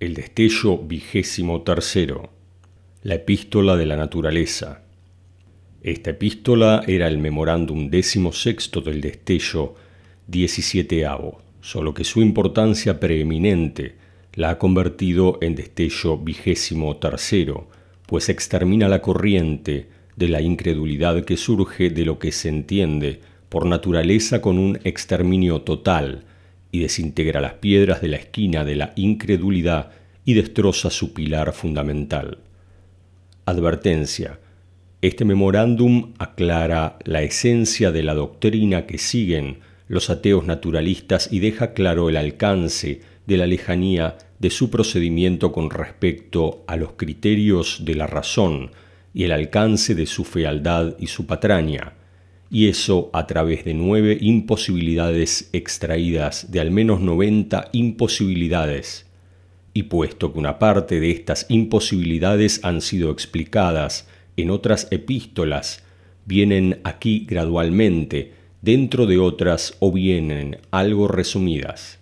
El destello vigésimo tercero. La epístola de la naturaleza. Esta epístola era el memorándum décimo sexto del destello diecisieteavo, solo que su importancia preeminente la ha convertido en destello vigésimo tercero, pues extermina la corriente de la incredulidad que surge de lo que se entiende por naturaleza con un exterminio total, y desintegra las piedras de la esquina de la incredulidad y destroza su pilar fundamental. Advertencia. Este memorándum aclara la esencia de la doctrina que siguen los ateos naturalistas y deja claro el alcance de la lejanía de su procedimiento con respecto a los criterios de la razón y el alcance de su fealdad y su patraña y eso a través de nueve imposibilidades extraídas de al menos noventa imposibilidades. Y puesto que una parte de estas imposibilidades han sido explicadas en otras epístolas, vienen aquí gradualmente, dentro de otras o vienen algo resumidas.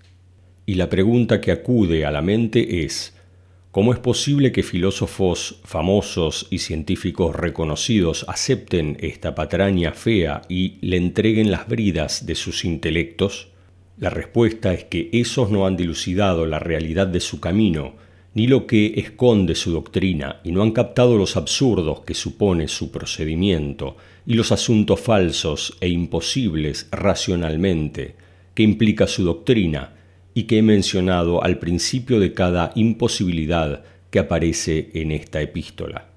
Y la pregunta que acude a la mente es, ¿Cómo es posible que filósofos famosos y científicos reconocidos acepten esta patraña fea y le entreguen las bridas de sus intelectos? La respuesta es que esos no han dilucidado la realidad de su camino, ni lo que esconde su doctrina, y no han captado los absurdos que supone su procedimiento, y los asuntos falsos e imposibles racionalmente que implica su doctrina, y que he mencionado al principio de cada imposibilidad que aparece en esta epístola.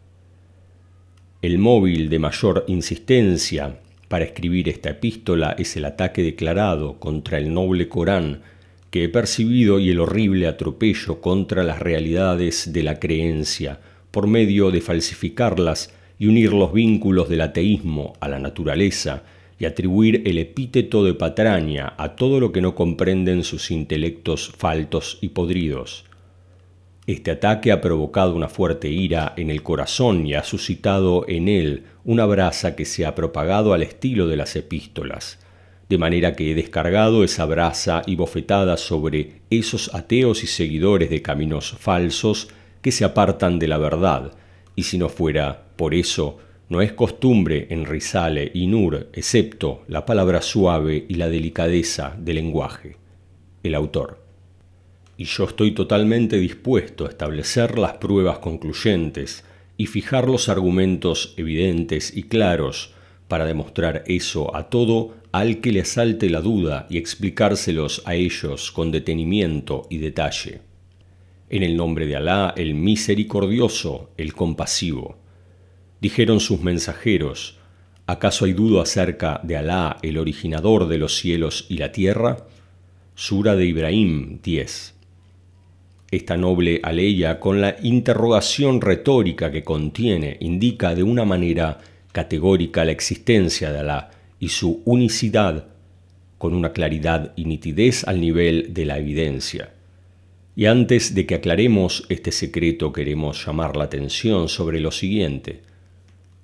El móvil de mayor insistencia para escribir esta epístola es el ataque declarado contra el noble Corán que he percibido y el horrible atropello contra las realidades de la creencia por medio de falsificarlas y unir los vínculos del ateísmo a la naturaleza y atribuir el epíteto de patraña a todo lo que no comprenden sus intelectos faltos y podridos. Este ataque ha provocado una fuerte ira en el corazón y ha suscitado en él una brasa que se ha propagado al estilo de las epístolas, de manera que he descargado esa brasa y bofetada sobre esos ateos y seguidores de caminos falsos que se apartan de la verdad, y si no fuera por eso, no es costumbre en Risale y Nur, excepto la palabra suave y la delicadeza del lenguaje. El autor. Y yo estoy totalmente dispuesto a establecer las pruebas concluyentes y fijar los argumentos evidentes y claros para demostrar eso a todo al que le asalte la duda y explicárselos a ellos con detenimiento y detalle. En el nombre de Alá, el misericordioso, el compasivo. Dijeron sus mensajeros, ¿acaso hay duda acerca de Alá, el originador de los cielos y la tierra? Sura de Ibrahim 10. Esta noble aleya, con la interrogación retórica que contiene, indica de una manera categórica la existencia de Alá y su unicidad con una claridad y nitidez al nivel de la evidencia. Y antes de que aclaremos este secreto queremos llamar la atención sobre lo siguiente.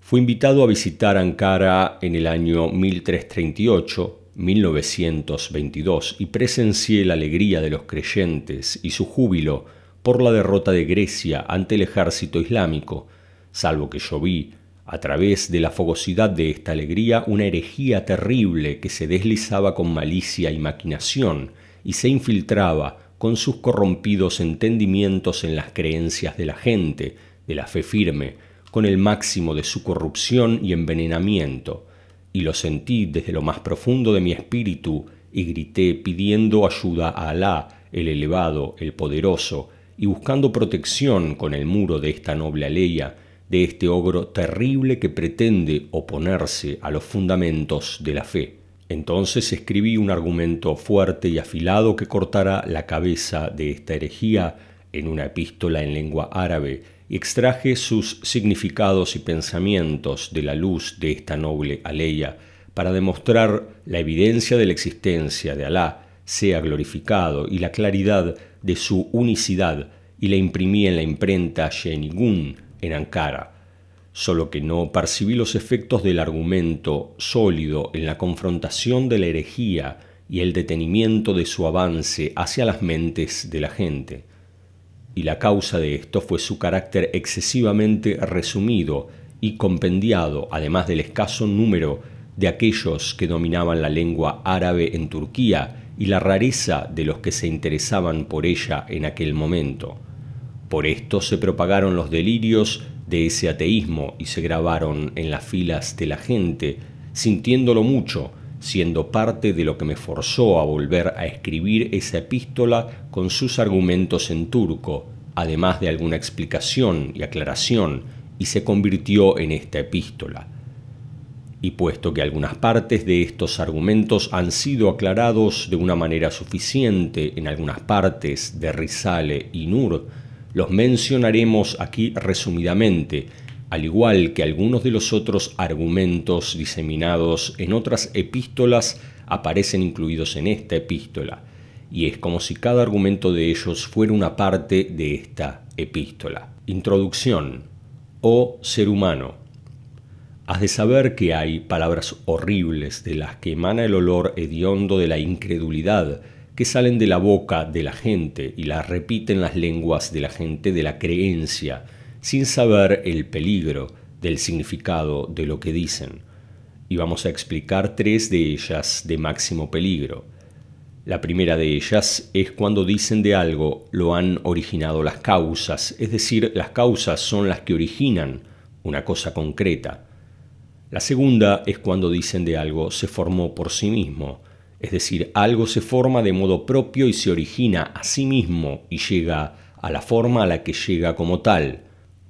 Fue invitado a visitar Ankara en el año 1338, 1922, y presencié la alegría de los creyentes y su júbilo por la derrota de Grecia ante el ejército islámico, salvo que yo vi, a través de la fogosidad de esta alegría, una herejía terrible que se deslizaba con malicia y maquinación y se infiltraba con sus corrompidos entendimientos en las creencias de la gente, de la fe firme, con el máximo de su corrupción y envenenamiento, y lo sentí desde lo más profundo de mi espíritu, y grité pidiendo ayuda a Alá, el elevado, el poderoso, y buscando protección con el muro de esta noble aleya, de este ogro terrible que pretende oponerse a los fundamentos de la fe. Entonces escribí un argumento fuerte y afilado que cortara la cabeza de esta herejía en una epístola en lengua árabe, y extraje sus significados y pensamientos de la luz de esta noble aleya para demostrar la evidencia de la existencia de Alá sea glorificado y la claridad de su unicidad y la imprimí en la imprenta Shenigun en Ankara, solo que no percibí los efectos del argumento sólido en la confrontación de la herejía y el detenimiento de su avance hacia las mentes de la gente y la causa de esto fue su carácter excesivamente resumido y compendiado, además del escaso número de aquellos que dominaban la lengua árabe en Turquía y la rareza de los que se interesaban por ella en aquel momento. Por esto se propagaron los delirios de ese ateísmo y se grabaron en las filas de la gente, sintiéndolo mucho, siendo parte de lo que me forzó a volver a escribir esa epístola con sus argumentos en turco, además de alguna explicación y aclaración, y se convirtió en esta epístola. Y puesto que algunas partes de estos argumentos han sido aclarados de una manera suficiente en algunas partes de Risale y Nur, los mencionaremos aquí resumidamente, al igual que algunos de los otros argumentos diseminados en otras epístolas aparecen incluidos en esta epístola, y es como si cada argumento de ellos fuera una parte de esta epístola. Introducción. Oh ser humano, has de saber que hay palabras horribles de las que emana el olor hediondo de la incredulidad, que salen de la boca de la gente y las repiten las lenguas de la gente de la creencia, sin saber el peligro del significado de lo que dicen. Y vamos a explicar tres de ellas de máximo peligro. La primera de ellas es cuando dicen de algo lo han originado las causas, es decir, las causas son las que originan una cosa concreta. La segunda es cuando dicen de algo se formó por sí mismo, es decir, algo se forma de modo propio y se origina a sí mismo y llega a la forma a la que llega como tal.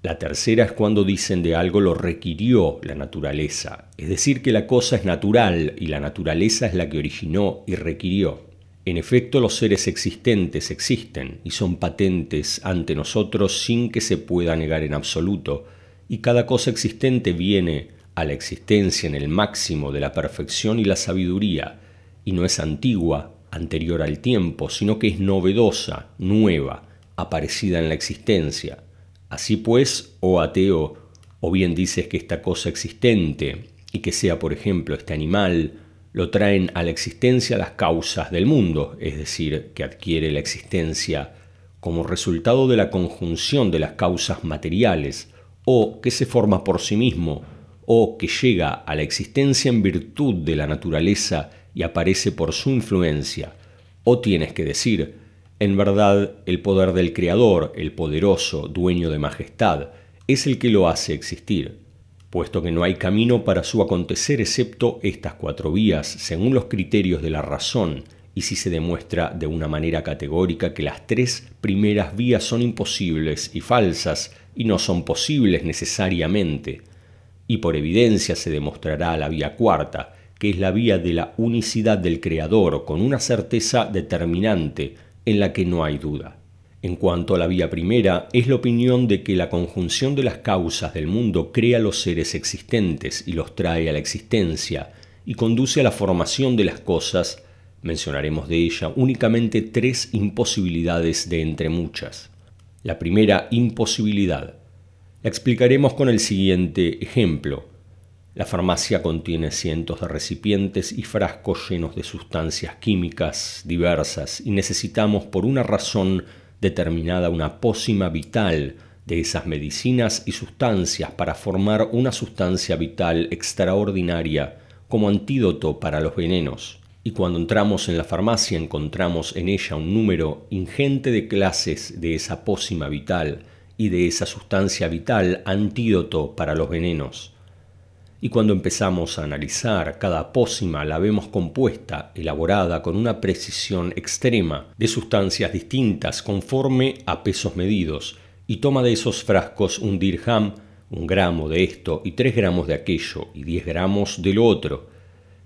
La tercera es cuando dicen de algo lo requirió la naturaleza, es decir, que la cosa es natural y la naturaleza es la que originó y requirió. En efecto, los seres existentes existen y son patentes ante nosotros sin que se pueda negar en absoluto, y cada cosa existente viene a la existencia en el máximo de la perfección y la sabiduría, y no es antigua, anterior al tiempo, sino que es novedosa, nueva, aparecida en la existencia. Así pues, oh ateo, o bien dices que esta cosa existente, y que sea, por ejemplo, este animal, lo traen a la existencia las causas del mundo, es decir, que adquiere la existencia como resultado de la conjunción de las causas materiales, o que se forma por sí mismo, o que llega a la existencia en virtud de la naturaleza y aparece por su influencia, o tienes que decir, en verdad el poder del Creador, el poderoso, dueño de majestad, es el que lo hace existir, puesto que no hay camino para su acontecer excepto estas cuatro vías, según los criterios de la razón, y si se demuestra de una manera categórica que las tres primeras vías son imposibles y falsas, y no son posibles necesariamente, y por evidencia se demostrará la vía cuarta, que es la vía de la unicidad del Creador con una certeza determinante en la que no hay duda. En cuanto a la vía primera, es la opinión de que la conjunción de las causas del mundo crea los seres existentes y los trae a la existencia y conduce a la formación de las cosas, mencionaremos de ella únicamente tres imposibilidades de entre muchas. La primera imposibilidad. La explicaremos con el siguiente ejemplo. La farmacia contiene cientos de recipientes y frascos llenos de sustancias químicas diversas y necesitamos por una razón determinada una pócima vital de esas medicinas y sustancias para formar una sustancia vital extraordinaria como antídoto para los venenos. Y cuando entramos en la farmacia encontramos en ella un número ingente de clases de esa pócima vital y de esa sustancia vital antídoto para los venenos y cuando empezamos a analizar cada pócima la vemos compuesta, elaborada con una precisión extrema de sustancias distintas conforme a pesos medidos, y toma de esos frascos un dirham, un gramo de esto y tres gramos de aquello y diez gramos de lo otro,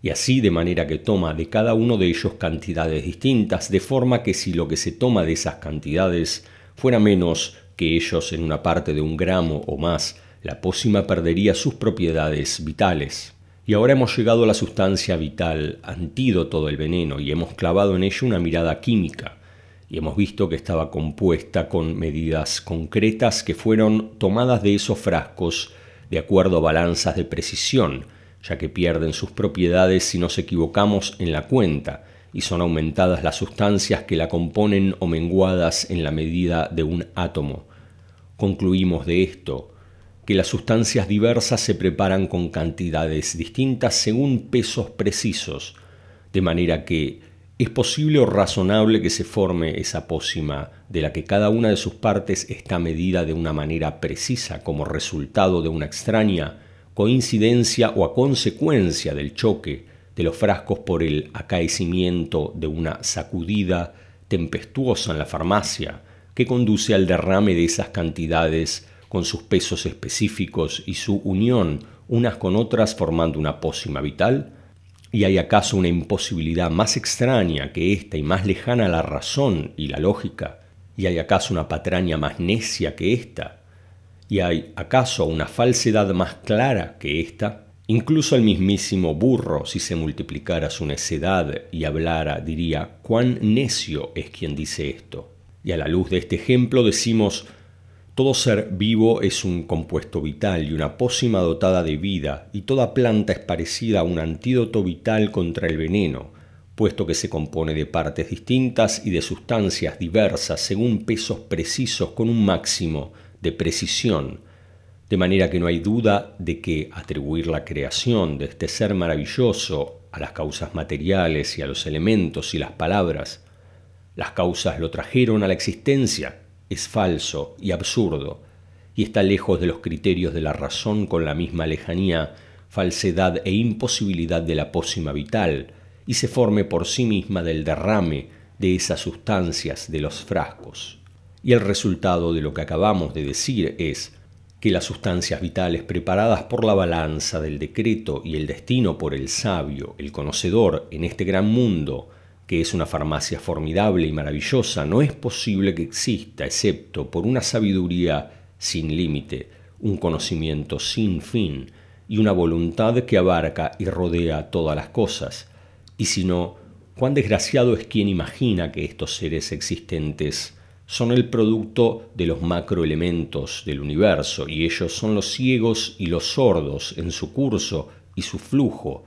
y así de manera que toma de cada uno de ellos cantidades distintas, de forma que si lo que se toma de esas cantidades fuera menos que ellos en una parte de un gramo o más, la pócima perdería sus propiedades vitales. Y ahora hemos llegado a la sustancia vital, antídoto del veneno, y hemos clavado en ella una mirada química, y hemos visto que estaba compuesta con medidas concretas que fueron tomadas de esos frascos de acuerdo a balanzas de precisión, ya que pierden sus propiedades si nos equivocamos en la cuenta, y son aumentadas las sustancias que la componen o menguadas en la medida de un átomo. Concluimos de esto que las sustancias diversas se preparan con cantidades distintas según pesos precisos, de manera que es posible o razonable que se forme esa pócima de la que cada una de sus partes está medida de una manera precisa como resultado de una extraña coincidencia o a consecuencia del choque de los frascos por el acaecimiento de una sacudida tempestuosa en la farmacia que conduce al derrame de esas cantidades con sus pesos específicos y su unión unas con otras formando una pócima vital? ¿Y hay acaso una imposibilidad más extraña que esta y más lejana a la razón y la lógica? ¿Y hay acaso una patraña más necia que esta? ¿Y hay acaso una falsedad más clara que esta? Incluso el mismísimo burro, si se multiplicara su necedad y hablara, diría, cuán necio es quien dice esto. Y a la luz de este ejemplo decimos, todo ser vivo es un compuesto vital y una pócima dotada de vida, y toda planta es parecida a un antídoto vital contra el veneno, puesto que se compone de partes distintas y de sustancias diversas según pesos precisos con un máximo de precisión, de manera que no hay duda de que atribuir la creación de este ser maravilloso a las causas materiales y a los elementos y las palabras, las causas lo trajeron a la existencia, es falso y absurdo, y está lejos de los criterios de la razón con la misma lejanía, falsedad e imposibilidad de la pócima vital, y se forme por sí misma del derrame de esas sustancias de los frascos. Y el resultado de lo que acabamos de decir es que las sustancias vitales preparadas por la balanza del decreto y el destino por el sabio, el conocedor en este gran mundo, que es una farmacia formidable y maravillosa, no es posible que exista, excepto por una sabiduría sin límite, un conocimiento sin fin y una voluntad que abarca y rodea todas las cosas. Y si no, cuán desgraciado es quien imagina que estos seres existentes son el producto de los macroelementos del universo y ellos son los ciegos y los sordos en su curso y su flujo,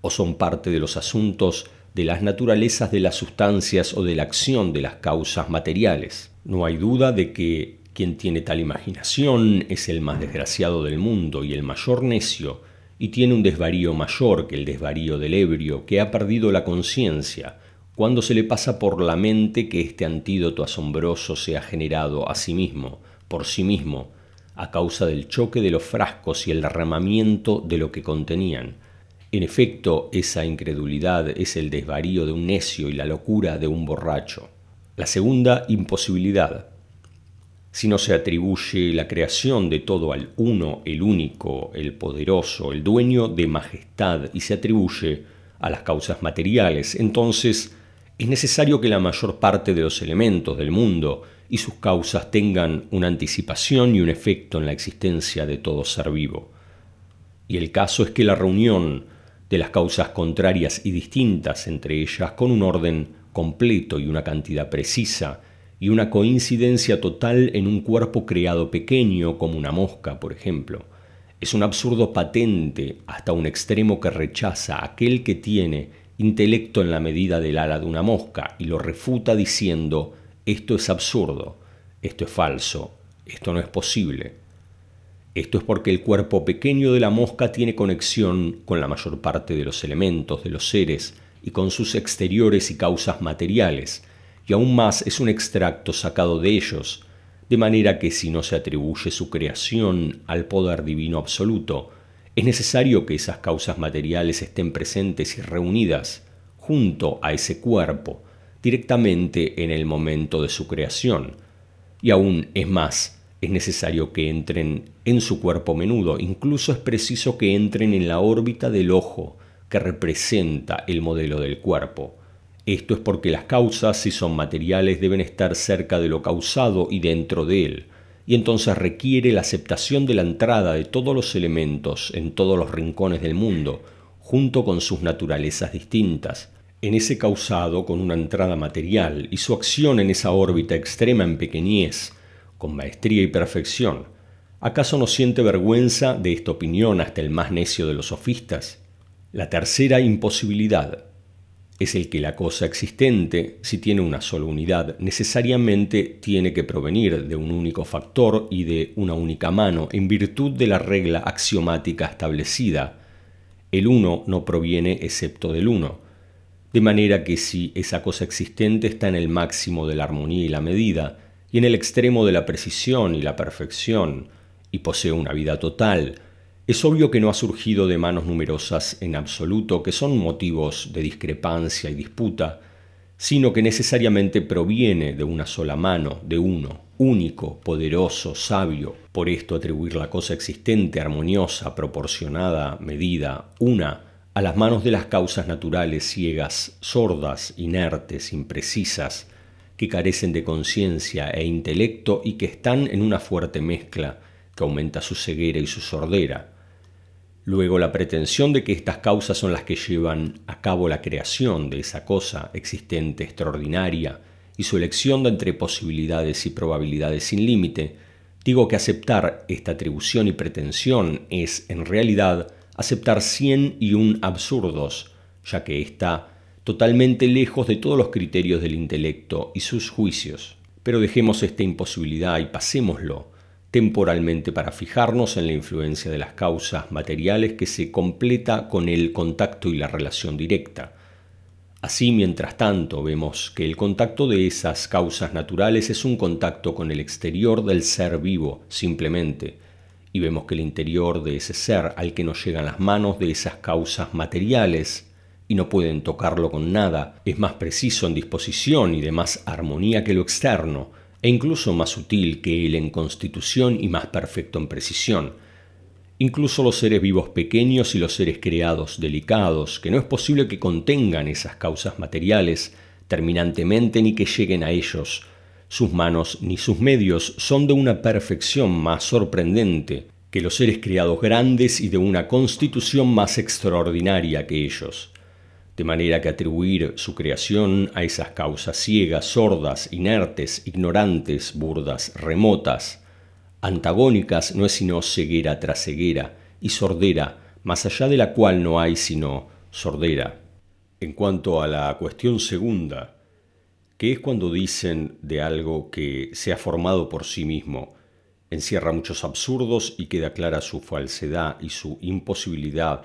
o son parte de los asuntos de las naturalezas de las sustancias o de la acción de las causas materiales. No hay duda de que quien tiene tal imaginación es el más desgraciado del mundo y el mayor necio, y tiene un desvarío mayor que el desvarío del ebrio, que ha perdido la conciencia, cuando se le pasa por la mente que este antídoto asombroso se ha generado a sí mismo, por sí mismo, a causa del choque de los frascos y el derramamiento de lo que contenían. En efecto, esa incredulidad es el desvarío de un necio y la locura de un borracho. La segunda imposibilidad. Si no se atribuye la creación de todo al uno, el único, el poderoso, el dueño de majestad, y se atribuye a las causas materiales, entonces es necesario que la mayor parte de los elementos del mundo y sus causas tengan una anticipación y un efecto en la existencia de todo ser vivo. Y el caso es que la reunión de las causas contrarias y distintas entre ellas con un orden completo y una cantidad precisa y una coincidencia total en un cuerpo creado pequeño como una mosca, por ejemplo, es un absurdo patente hasta un extremo que rechaza aquel que tiene intelecto en la medida del ala de una mosca y lo refuta diciendo esto es absurdo, esto es falso, esto no es posible. Esto es porque el cuerpo pequeño de la mosca tiene conexión con la mayor parte de los elementos de los seres y con sus exteriores y causas materiales, y aún más es un extracto sacado de ellos, de manera que si no se atribuye su creación al poder divino absoluto, es necesario que esas causas materiales estén presentes y reunidas junto a ese cuerpo directamente en el momento de su creación. Y aún es más, es necesario que entren en su cuerpo menudo, incluso es preciso que entren en la órbita del ojo que representa el modelo del cuerpo. Esto es porque las causas, si son materiales, deben estar cerca de lo causado y dentro de él. Y entonces requiere la aceptación de la entrada de todos los elementos en todos los rincones del mundo, junto con sus naturalezas distintas, en ese causado con una entrada material y su acción en esa órbita extrema en pequeñez, con maestría y perfección. ¿Acaso no siente vergüenza de esta opinión hasta el más necio de los sofistas? La tercera imposibilidad. es el que la cosa existente, si tiene una sola unidad, necesariamente tiene que provenir de un único factor y de una única mano, en virtud de la regla axiomática establecida. El uno no proviene excepto del uno. De manera que si esa cosa existente está en el máximo de la armonía y la medida, y en el extremo de la precisión y la perfección, y posee una vida total, es obvio que no ha surgido de manos numerosas en absoluto, que son motivos de discrepancia y disputa, sino que necesariamente proviene de una sola mano, de uno, único, poderoso, sabio. Por esto atribuir la cosa existente, armoniosa, proporcionada, medida, una, a las manos de las causas naturales ciegas, sordas, inertes, imprecisas, que carecen de conciencia e intelecto y que están en una fuerte mezcla que aumenta su ceguera y su sordera, Luego la pretensión de que estas causas son las que llevan a cabo la creación de esa cosa existente extraordinaria y su elección de entre posibilidades y probabilidades sin límite, digo que aceptar esta atribución y pretensión es en realidad aceptar cien y un absurdos, ya que está totalmente lejos de todos los criterios del intelecto y sus juicios. Pero dejemos esta imposibilidad y pasémoslo temporalmente para fijarnos en la influencia de las causas materiales que se completa con el contacto y la relación directa. Así, mientras tanto, vemos que el contacto de esas causas naturales es un contacto con el exterior del ser vivo, simplemente, y vemos que el interior de ese ser al que nos llegan las manos de esas causas materiales y no pueden tocarlo con nada, es más preciso en disposición y de más armonía que lo externo, e incluso más sutil que él en constitución y más perfecto en precisión. Incluso los seres vivos pequeños y los seres creados delicados, que no es posible que contengan esas causas materiales terminantemente ni que lleguen a ellos, sus manos ni sus medios son de una perfección más sorprendente que los seres creados grandes y de una constitución más extraordinaria que ellos de manera que atribuir su creación a esas causas ciegas, sordas, inertes, ignorantes, burdas, remotas, antagónicas, no es sino ceguera tras ceguera y sordera, más allá de la cual no hay sino sordera. En cuanto a la cuestión segunda, que es cuando dicen de algo que se ha formado por sí mismo, encierra muchos absurdos y queda clara su falsedad y su imposibilidad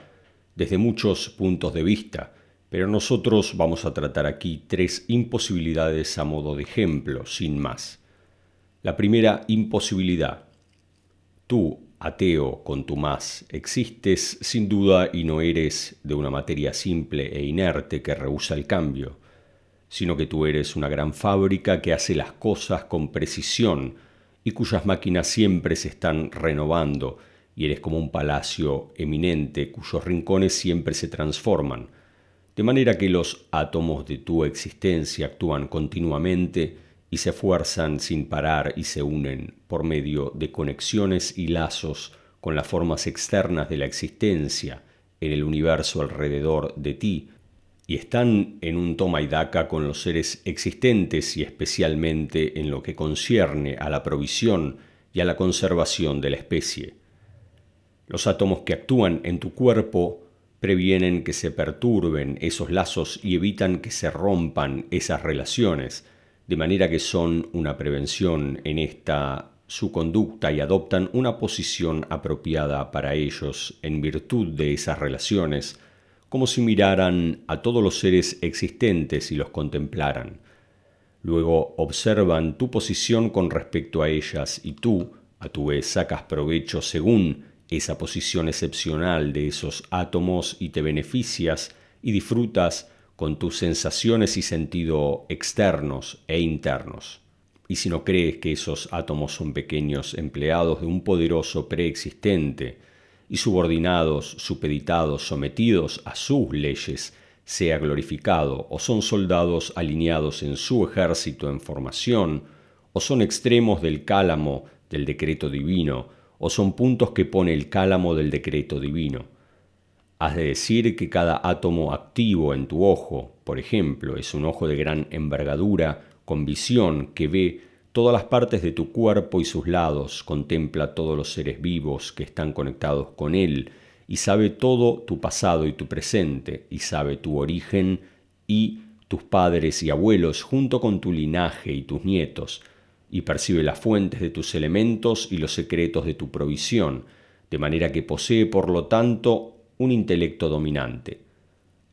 desde muchos puntos de vista, pero nosotros vamos a tratar aquí tres imposibilidades a modo de ejemplo, sin más. La primera imposibilidad. Tú, ateo con tu más, existes sin duda y no eres de una materia simple e inerte que rehúsa el cambio, sino que tú eres una gran fábrica que hace las cosas con precisión y cuyas máquinas siempre se están renovando, y eres como un palacio eminente cuyos rincones siempre se transforman, de manera que los átomos de tu existencia actúan continuamente y se fuerzan sin parar y se unen por medio de conexiones y lazos con las formas externas de la existencia en el universo alrededor de ti, y están en un toma y daca con los seres existentes y especialmente en lo que concierne a la provisión y a la conservación de la especie. Los átomos que actúan en tu cuerpo previenen que se perturben esos lazos y evitan que se rompan esas relaciones, de manera que son una prevención en esta su conducta y adoptan una posición apropiada para ellos en virtud de esas relaciones, como si miraran a todos los seres existentes y los contemplaran. Luego observan tu posición con respecto a ellas y tú, a tu vez, sacas provecho según esa posición excepcional de esos átomos y te beneficias y disfrutas con tus sensaciones y sentido externos e internos. Y si no crees que esos átomos son pequeños empleados de un poderoso preexistente y subordinados, supeditados, sometidos a sus leyes, sea glorificado, o son soldados alineados en su ejército en formación, o son extremos del cálamo del decreto divino, o son puntos que pone el cálamo del decreto divino. Has de decir que cada átomo activo en tu ojo, por ejemplo, es un ojo de gran envergadura, con visión, que ve todas las partes de tu cuerpo y sus lados, contempla todos los seres vivos que están conectados con él, y sabe todo tu pasado y tu presente, y sabe tu origen y tus padres y abuelos junto con tu linaje y tus nietos, y percibe las fuentes de tus elementos y los secretos de tu provisión, de manera que posee por lo tanto un intelecto dominante.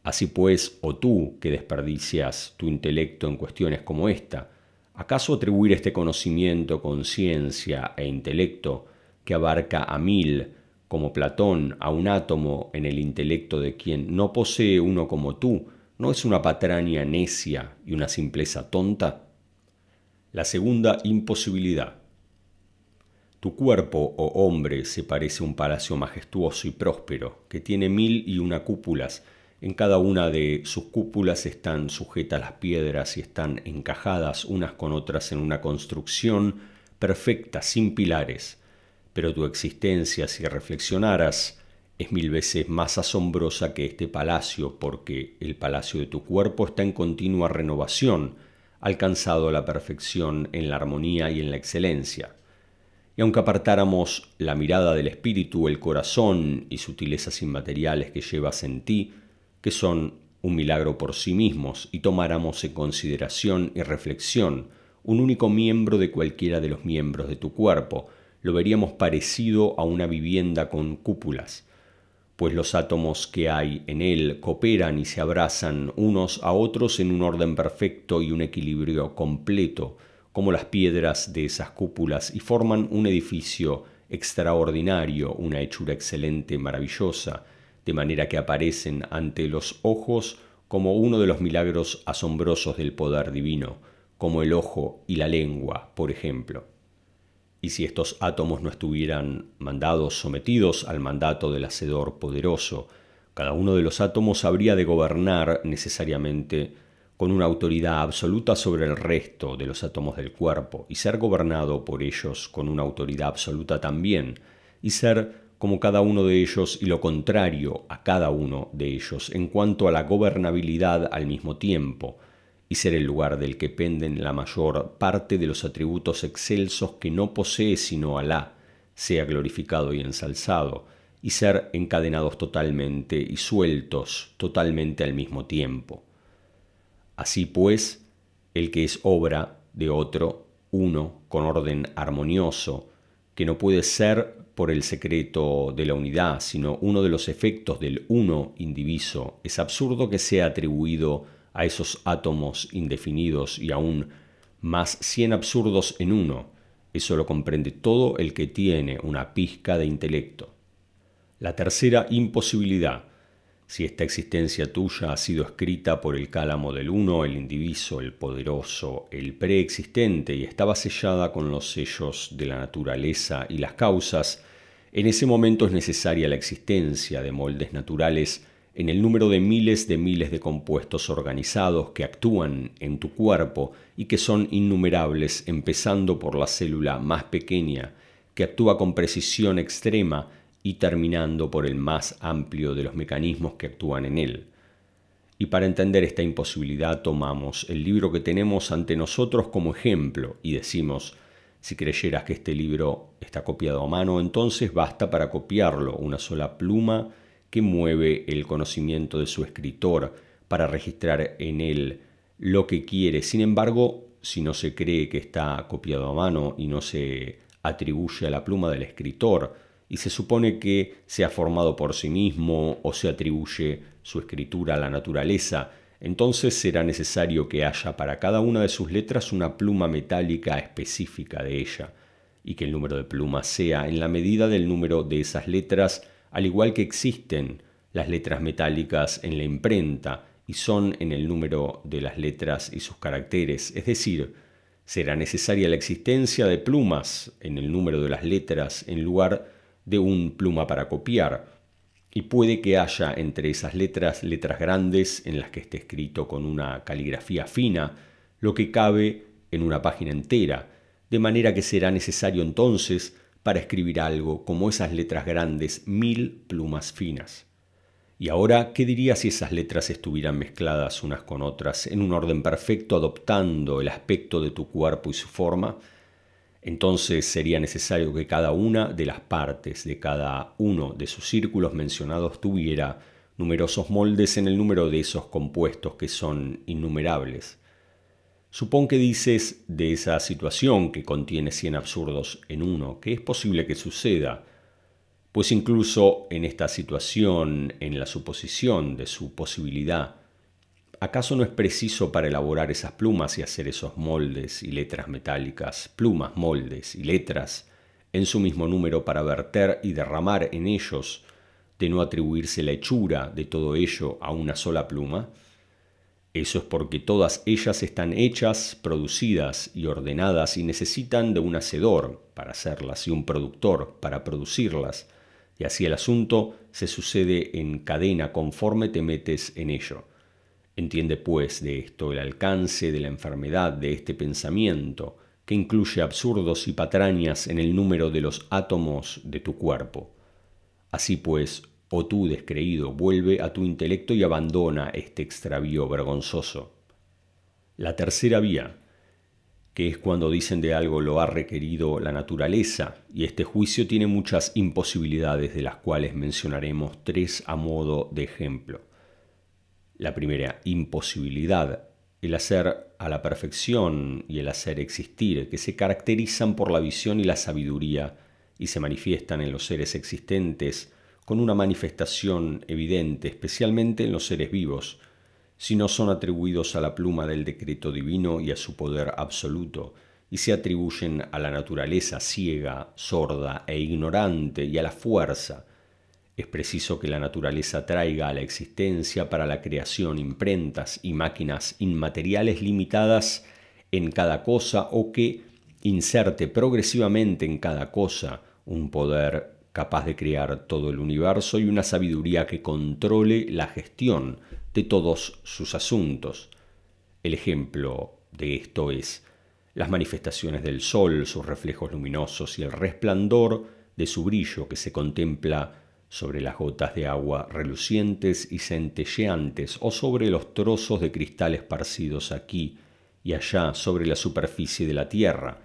Así pues, o tú que desperdicias tu intelecto en cuestiones como esta, ¿acaso atribuir este conocimiento, conciencia e intelecto que abarca a mil, como Platón, a un átomo en el intelecto de quien no posee uno como tú, no es una patraña necia y una simpleza tonta? La segunda imposibilidad. Tu cuerpo, oh hombre, se parece a un palacio majestuoso y próspero, que tiene mil y una cúpulas. En cada una de sus cúpulas están sujetas las piedras y están encajadas unas con otras en una construcción perfecta, sin pilares. Pero tu existencia, si reflexionaras, es mil veces más asombrosa que este palacio, porque el palacio de tu cuerpo está en continua renovación, alcanzado la perfección en la armonía y en la excelencia. Y aunque apartáramos la mirada del espíritu, el corazón y sutilezas inmateriales que llevas en ti, que son un milagro por sí mismos, y tomáramos en consideración y reflexión un único miembro de cualquiera de los miembros de tu cuerpo, lo veríamos parecido a una vivienda con cúpulas, pues los átomos que hay en él cooperan y se abrazan unos a otros en un orden perfecto y un equilibrio completo, como las piedras de esas cúpulas, y forman un edificio extraordinario, una hechura excelente, maravillosa, de manera que aparecen ante los ojos como uno de los milagros asombrosos del poder divino, como el ojo y la lengua, por ejemplo. Y si estos átomos no estuvieran mandados, sometidos al mandato del Hacedor poderoso, cada uno de los átomos habría de gobernar necesariamente con una autoridad absoluta sobre el resto de los átomos del cuerpo y ser gobernado por ellos con una autoridad absoluta también, y ser como cada uno de ellos y lo contrario a cada uno de ellos en cuanto a la gobernabilidad al mismo tiempo, y ser el lugar del que penden la mayor parte de los atributos excelsos que no posee sino Alá, sea glorificado y ensalzado, y ser encadenados totalmente y sueltos totalmente al mismo tiempo. Así pues, el que es obra de otro, uno, con orden armonioso, que no puede ser por el secreto de la unidad, sino uno de los efectos del uno indiviso, es absurdo que sea atribuido a esos átomos indefinidos y aún más cien absurdos en uno. Eso lo comprende todo el que tiene una pizca de intelecto. La tercera imposibilidad. Si esta existencia tuya ha sido escrita por el cálamo del uno, el indiviso, el poderoso, el preexistente y estaba sellada con los sellos de la naturaleza y las causas, en ese momento es necesaria la existencia de moldes naturales en el número de miles de miles de compuestos organizados que actúan en tu cuerpo y que son innumerables, empezando por la célula más pequeña, que actúa con precisión extrema, y terminando por el más amplio de los mecanismos que actúan en él. Y para entender esta imposibilidad tomamos el libro que tenemos ante nosotros como ejemplo y decimos, si creyeras que este libro está copiado a mano, entonces basta para copiarlo una sola pluma que mueve el conocimiento de su escritor para registrar en él lo que quiere. Sin embargo, si no se cree que está copiado a mano y no se atribuye a la pluma del escritor, y se supone que se ha formado por sí mismo o se atribuye su escritura a la naturaleza, entonces será necesario que haya para cada una de sus letras una pluma metálica específica de ella, y que el número de plumas sea en la medida del número de esas letras al igual que existen las letras metálicas en la imprenta y son en el número de las letras y sus caracteres, es decir, será necesaria la existencia de plumas en el número de las letras en lugar de un pluma para copiar, y puede que haya entre esas letras letras grandes en las que esté escrito con una caligrafía fina, lo que cabe en una página entera, de manera que será necesario entonces para escribir algo como esas letras grandes, mil plumas finas. Y ahora, ¿qué diría si esas letras estuvieran mezcladas unas con otras en un orden perfecto, adoptando el aspecto de tu cuerpo y su forma? Entonces sería necesario que cada una de las partes de cada uno de sus círculos mencionados tuviera numerosos moldes en el número de esos compuestos que son innumerables. Supón que dices de esa situación que contiene cien absurdos en uno, que es posible que suceda, pues incluso en esta situación, en la suposición de su posibilidad, ¿acaso no es preciso para elaborar esas plumas y hacer esos moldes y letras metálicas, plumas, moldes y letras, en su mismo número para verter y derramar en ellos de no atribuirse la hechura de todo ello a una sola pluma? Eso es porque todas ellas están hechas, producidas y ordenadas y necesitan de un hacedor para hacerlas y un productor para producirlas, y así el asunto se sucede en cadena conforme te metes en ello. Entiende pues de esto el alcance de la enfermedad de este pensamiento, que incluye absurdos y patrañas en el número de los átomos de tu cuerpo. Así pues, oh tú descreído, vuelve a tu intelecto y abandona este extravío vergonzoso. La tercera vía, que es cuando dicen de algo lo ha requerido la naturaleza, y este juicio tiene muchas imposibilidades de las cuales mencionaremos tres a modo de ejemplo. La primera imposibilidad, el hacer a la perfección y el hacer existir, que se caracterizan por la visión y la sabiduría y se manifiestan en los seres existentes con una manifestación evidente, especialmente en los seres vivos, si no son atribuidos a la pluma del decreto divino y a su poder absoluto, y se atribuyen a la naturaleza ciega, sorda e ignorante y a la fuerza. Es preciso que la naturaleza traiga a la existencia para la creación imprentas y máquinas inmateriales limitadas en cada cosa o que inserte progresivamente en cada cosa un poder capaz de crear todo el universo y una sabiduría que controle la gestión de todos sus asuntos. El ejemplo de esto es las manifestaciones del sol, sus reflejos luminosos y el resplandor de su brillo que se contempla sobre las gotas de agua relucientes y centelleantes o sobre los trozos de cristal esparcidos aquí y allá sobre la superficie de la tierra,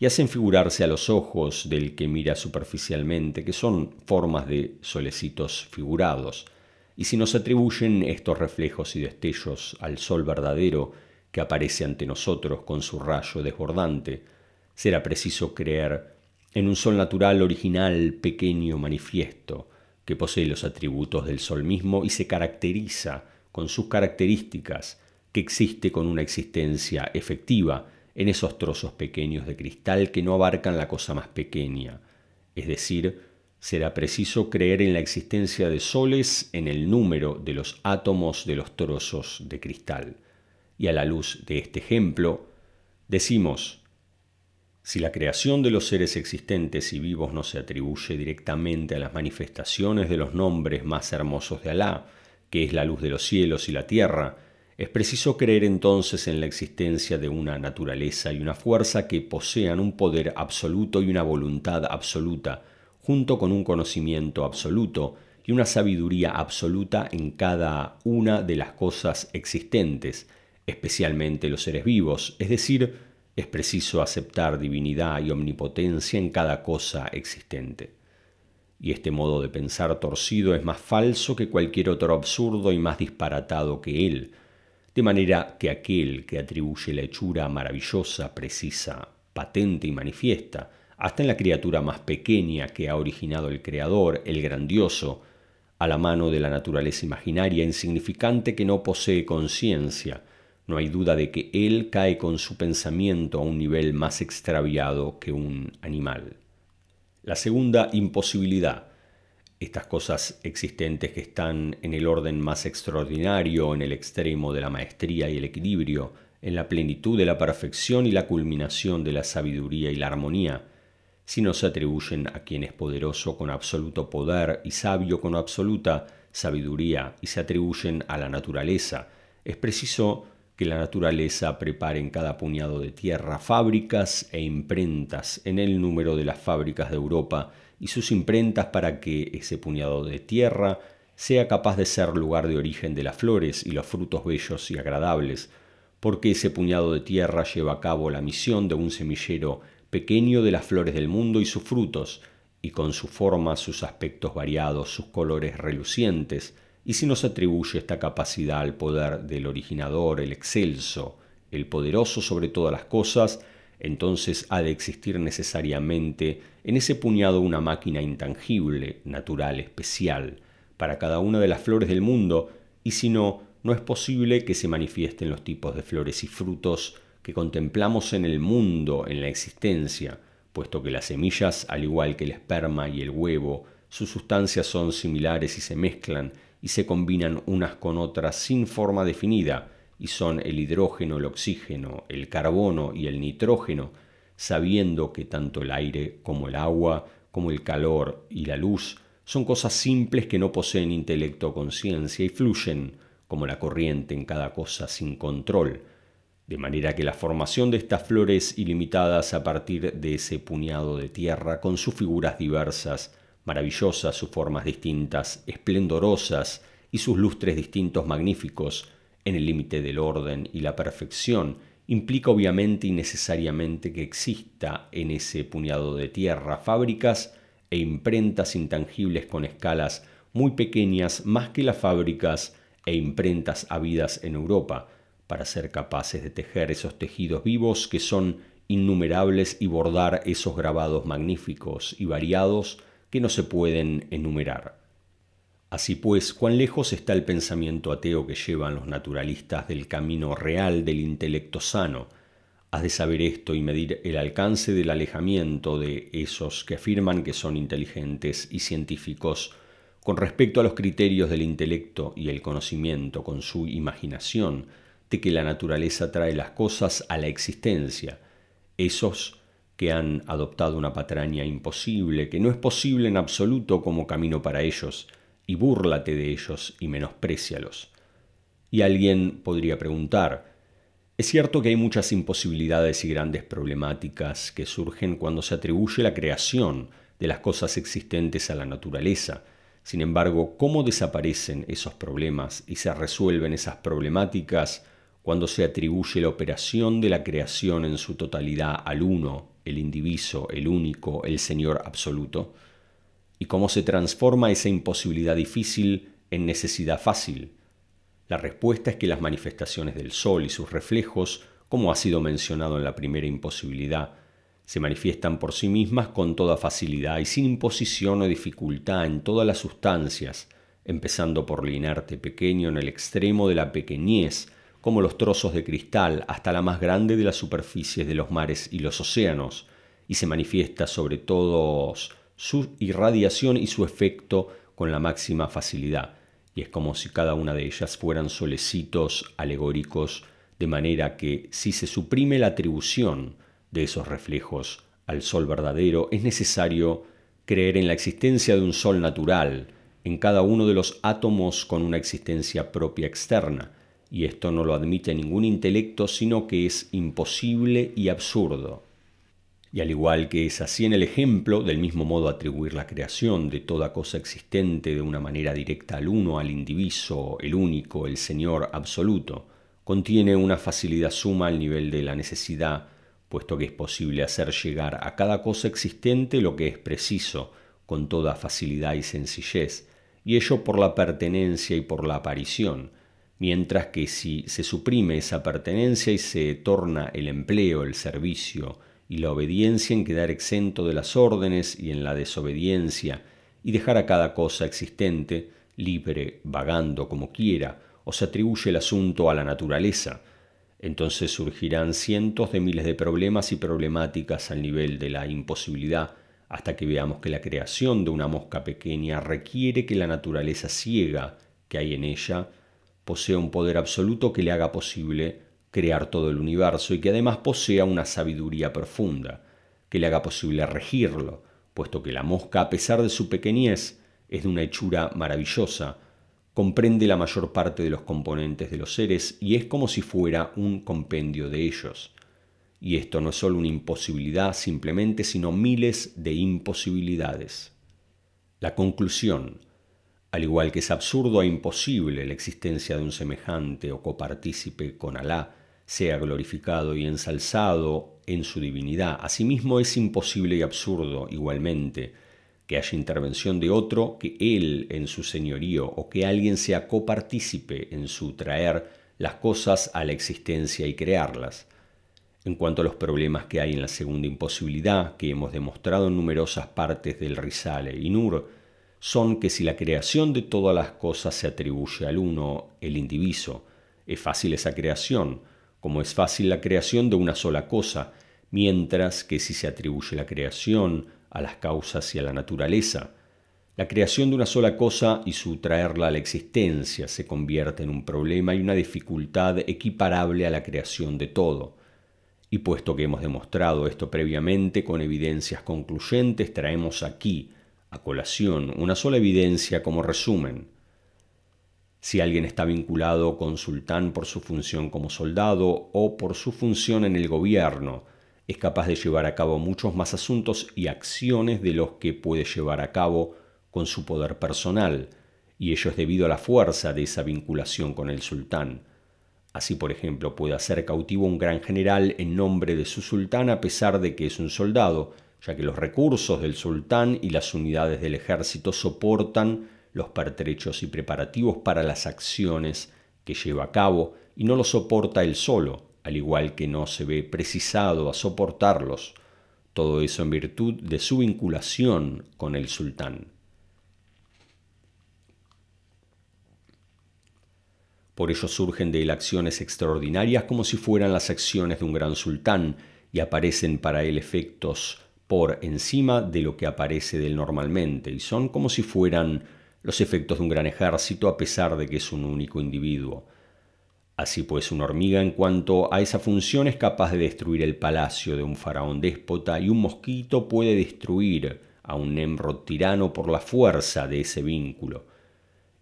y hacen figurarse a los ojos del que mira superficialmente que son formas de solecitos figurados, y si nos atribuyen estos reflejos y destellos al sol verdadero que aparece ante nosotros con su rayo desbordante, será preciso creer en un sol natural, original, pequeño, manifiesto, que posee los atributos del sol mismo y se caracteriza con sus características, que existe con una existencia efectiva, en esos trozos pequeños de cristal que no abarcan la cosa más pequeña, es decir, será preciso creer en la existencia de soles en el número de los átomos de los trozos de cristal. Y a la luz de este ejemplo, decimos, si la creación de los seres existentes y vivos no se atribuye directamente a las manifestaciones de los nombres más hermosos de Alá, que es la luz de los cielos y la tierra, es preciso creer entonces en la existencia de una naturaleza y una fuerza que posean un poder absoluto y una voluntad absoluta, junto con un conocimiento absoluto y una sabiduría absoluta en cada una de las cosas existentes, especialmente los seres vivos, es decir, es preciso aceptar divinidad y omnipotencia en cada cosa existente. Y este modo de pensar torcido es más falso que cualquier otro absurdo y más disparatado que él, de manera que aquel que atribuye la hechura maravillosa, precisa, patente y manifiesta, hasta en la criatura más pequeña que ha originado el Creador, el grandioso, a la mano de la naturaleza imaginaria insignificante que no posee conciencia, no hay duda de que él cae con su pensamiento a un nivel más extraviado que un animal. La segunda imposibilidad estas cosas existentes que están en el orden más extraordinario, en el extremo de la maestría y el equilibrio, en la plenitud de la perfección y la culminación de la sabiduría y la armonía, si no se atribuyen a quien es poderoso con absoluto poder y sabio con absoluta sabiduría y se atribuyen a la naturaleza, es preciso que la naturaleza prepare en cada puñado de tierra fábricas e imprentas en el número de las fábricas de Europa y sus imprentas para que ese puñado de tierra sea capaz de ser lugar de origen de las flores y los frutos bellos y agradables, porque ese puñado de tierra lleva a cabo la misión de un semillero pequeño de las flores del mundo y sus frutos, y con su forma, sus aspectos variados, sus colores relucientes, y si no se atribuye esta capacidad al poder del originador, el excelso, el poderoso sobre todas las cosas, entonces ha de existir necesariamente en ese puñado una máquina intangible, natural, especial, para cada una de las flores del mundo, y si no, no es posible que se manifiesten los tipos de flores y frutos que contemplamos en el mundo, en la existencia, puesto que las semillas, al igual que el esperma y el huevo, sus sustancias son similares y se mezclan y se combinan unas con otras sin forma definida, y son el hidrógeno, el oxígeno, el carbono y el nitrógeno, sabiendo que tanto el aire como el agua, como el calor y la luz, son cosas simples que no poseen intelecto o conciencia y fluyen como la corriente en cada cosa sin control, de manera que la formación de estas flores ilimitadas a partir de ese puñado de tierra, con sus figuras diversas, maravillosas, sus formas distintas, esplendorosas y sus lustres distintos magníficos, en el límite del orden y la perfección, implica obviamente y necesariamente que exista en ese puñado de tierra fábricas e imprentas intangibles con escalas muy pequeñas más que las fábricas e imprentas habidas en Europa, para ser capaces de tejer esos tejidos vivos que son innumerables y bordar esos grabados magníficos y variados que no se pueden enumerar. Así pues, cuán lejos está el pensamiento ateo que llevan los naturalistas del camino real del intelecto sano. Has de saber esto y medir el alcance del alejamiento de esos que afirman que son inteligentes y científicos con respecto a los criterios del intelecto y el conocimiento con su imaginación, de que la naturaleza trae las cosas a la existencia, esos que han adoptado una patraña imposible, que no es posible en absoluto como camino para ellos, y búrlate de ellos y menosprécialos. Y alguien podría preguntar, es cierto que hay muchas imposibilidades y grandes problemáticas que surgen cuando se atribuye la creación de las cosas existentes a la naturaleza. Sin embargo, ¿cómo desaparecen esos problemas y se resuelven esas problemáticas cuando se atribuye la operación de la creación en su totalidad al uno el indiviso, el único, el Señor absoluto, y cómo se transforma esa imposibilidad difícil en necesidad fácil. La respuesta es que las manifestaciones del Sol y sus reflejos, como ha sido mencionado en la primera imposibilidad, se manifiestan por sí mismas con toda facilidad y sin imposición o dificultad en todas las sustancias, empezando por lo inerte pequeño en el extremo de la pequeñez, como los trozos de cristal hasta la más grande de las superficies de los mares y los océanos, y se manifiesta sobre todos su irradiación y su efecto con la máxima facilidad, y es como si cada una de ellas fueran solecitos alegóricos, de manera que si se suprime la atribución de esos reflejos al sol verdadero, es necesario creer en la existencia de un sol natural, en cada uno de los átomos con una existencia propia externa, y esto no lo admite ningún intelecto, sino que es imposible y absurdo. Y al igual que es así en el ejemplo, del mismo modo atribuir la creación de toda cosa existente de una manera directa al uno, al indiviso, el único, el Señor absoluto, contiene una facilidad suma al nivel de la necesidad, puesto que es posible hacer llegar a cada cosa existente lo que es preciso, con toda facilidad y sencillez, y ello por la pertenencia y por la aparición, mientras que si se suprime esa pertenencia y se torna el empleo, el servicio y la obediencia en quedar exento de las órdenes y en la desobediencia, y dejar a cada cosa existente libre, vagando como quiera, o se atribuye el asunto a la naturaleza, entonces surgirán cientos de miles de problemas y problemáticas al nivel de la imposibilidad, hasta que veamos que la creación de una mosca pequeña requiere que la naturaleza ciega que hay en ella posea un poder absoluto que le haga posible crear todo el universo y que además posea una sabiduría profunda, que le haga posible regirlo, puesto que la mosca, a pesar de su pequeñez, es de una hechura maravillosa, comprende la mayor parte de los componentes de los seres y es como si fuera un compendio de ellos. Y esto no es solo una imposibilidad simplemente, sino miles de imposibilidades. La conclusión, al igual que es absurdo e imposible la existencia de un semejante o copartícipe con Alá, sea glorificado y ensalzado en su divinidad, asimismo es imposible y absurdo igualmente que haya intervención de otro, que él en su señorío o que alguien sea copartícipe en su traer las cosas a la existencia y crearlas. En cuanto a los problemas que hay en la segunda imposibilidad, que hemos demostrado en numerosas partes del Risale y Nur, son que si la creación de todas las cosas se atribuye al uno, el indiviso, es fácil esa creación, como es fácil la creación de una sola cosa, mientras que si se atribuye la creación a las causas y a la naturaleza. La creación de una sola cosa y su traerla a la existencia se convierte en un problema y una dificultad equiparable a la creación de todo. Y puesto que hemos demostrado esto previamente con evidencias concluyentes, traemos aquí, a colación, una sola evidencia como resumen. Si alguien está vinculado con sultán por su función como soldado o por su función en el gobierno, es capaz de llevar a cabo muchos más asuntos y acciones de los que puede llevar a cabo con su poder personal, y ello es debido a la fuerza de esa vinculación con el sultán. Así, por ejemplo, puede hacer cautivo un gran general en nombre de su sultán a pesar de que es un soldado, ya que los recursos del sultán y las unidades del ejército soportan los pertrechos y preparativos para las acciones que lleva a cabo y no los soporta él solo, al igual que no se ve precisado a soportarlos, todo eso en virtud de su vinculación con el sultán. Por ello surgen de él acciones extraordinarias como si fueran las acciones de un gran sultán y aparecen para él efectos por encima de lo que aparece de él normalmente y son como si fueran los efectos de un gran ejército a pesar de que es un único individuo. Así pues, una hormiga en cuanto a esa función es capaz de destruir el palacio de un faraón déspota y un mosquito puede destruir a un Nemrod tirano por la fuerza de ese vínculo.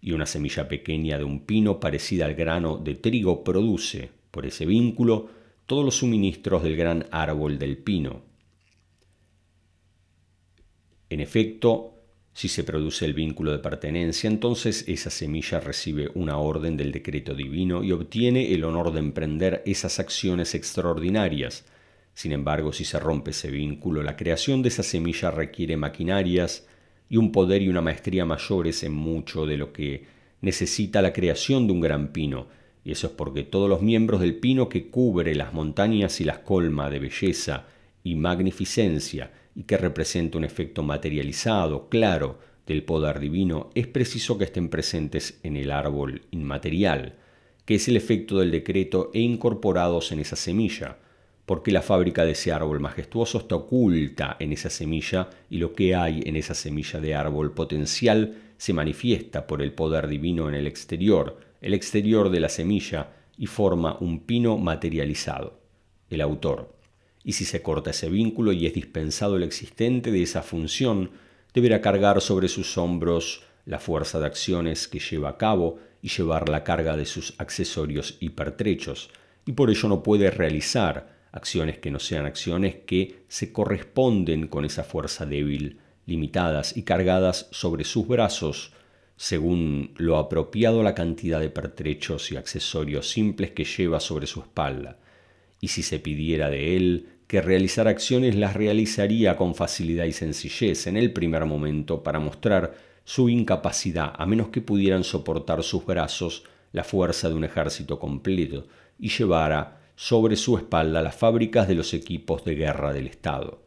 Y una semilla pequeña de un pino parecida al grano de trigo produce, por ese vínculo, todos los suministros del gran árbol del pino. En efecto, si se produce el vínculo de pertenencia, entonces esa semilla recibe una orden del decreto divino y obtiene el honor de emprender esas acciones extraordinarias. Sin embargo, si se rompe ese vínculo, la creación de esa semilla requiere maquinarias y un poder y una maestría mayores en mucho de lo que necesita la creación de un gran pino, y eso es porque todos los miembros del pino que cubre las montañas y las colma de belleza y magnificencia, y que representa un efecto materializado, claro, del poder divino, es preciso que estén presentes en el árbol inmaterial, que es el efecto del decreto e incorporados en esa semilla, porque la fábrica de ese árbol majestuoso está oculta en esa semilla y lo que hay en esa semilla de árbol potencial se manifiesta por el poder divino en el exterior, el exterior de la semilla, y forma un pino materializado. El autor y si se corta ese vínculo y es dispensado el existente de esa función, deberá cargar sobre sus hombros la fuerza de acciones que lleva a cabo y llevar la carga de sus accesorios y pertrechos, y por ello no puede realizar acciones que no sean acciones que se corresponden con esa fuerza débil, limitadas y cargadas sobre sus brazos, según lo apropiado la cantidad de pertrechos y accesorios simples que lleva sobre su espalda, y si se pidiera de él que realizar acciones las realizaría con facilidad y sencillez en el primer momento para mostrar su incapacidad, a menos que pudieran soportar sus brazos la fuerza de un ejército completo y llevara sobre su espalda las fábricas de los equipos de guerra del Estado.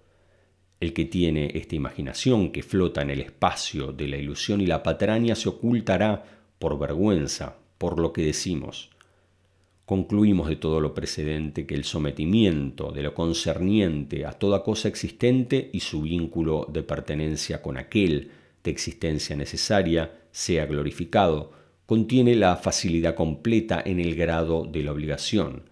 El que tiene esta imaginación que flota en el espacio de la ilusión y la patraña se ocultará por vergüenza, por lo que decimos. Concluimos de todo lo precedente que el sometimiento de lo concerniente a toda cosa existente y su vínculo de pertenencia con aquel de existencia necesaria sea glorificado, contiene la facilidad completa en el grado de la obligación.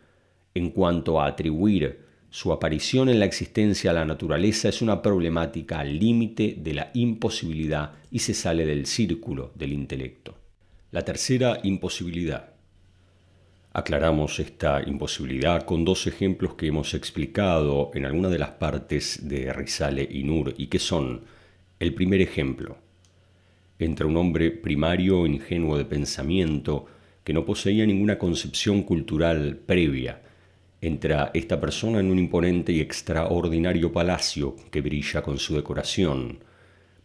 En cuanto a atribuir su aparición en la existencia a la naturaleza es una problemática al límite de la imposibilidad y se sale del círculo del intelecto. La tercera imposibilidad Aclaramos esta imposibilidad con dos ejemplos que hemos explicado en alguna de las partes de Risale y Nur y que son el primer ejemplo. Entre un hombre primario ingenuo de pensamiento que no poseía ninguna concepción cultural previa. Entra esta persona en un imponente y extraordinario palacio que brilla con su decoración,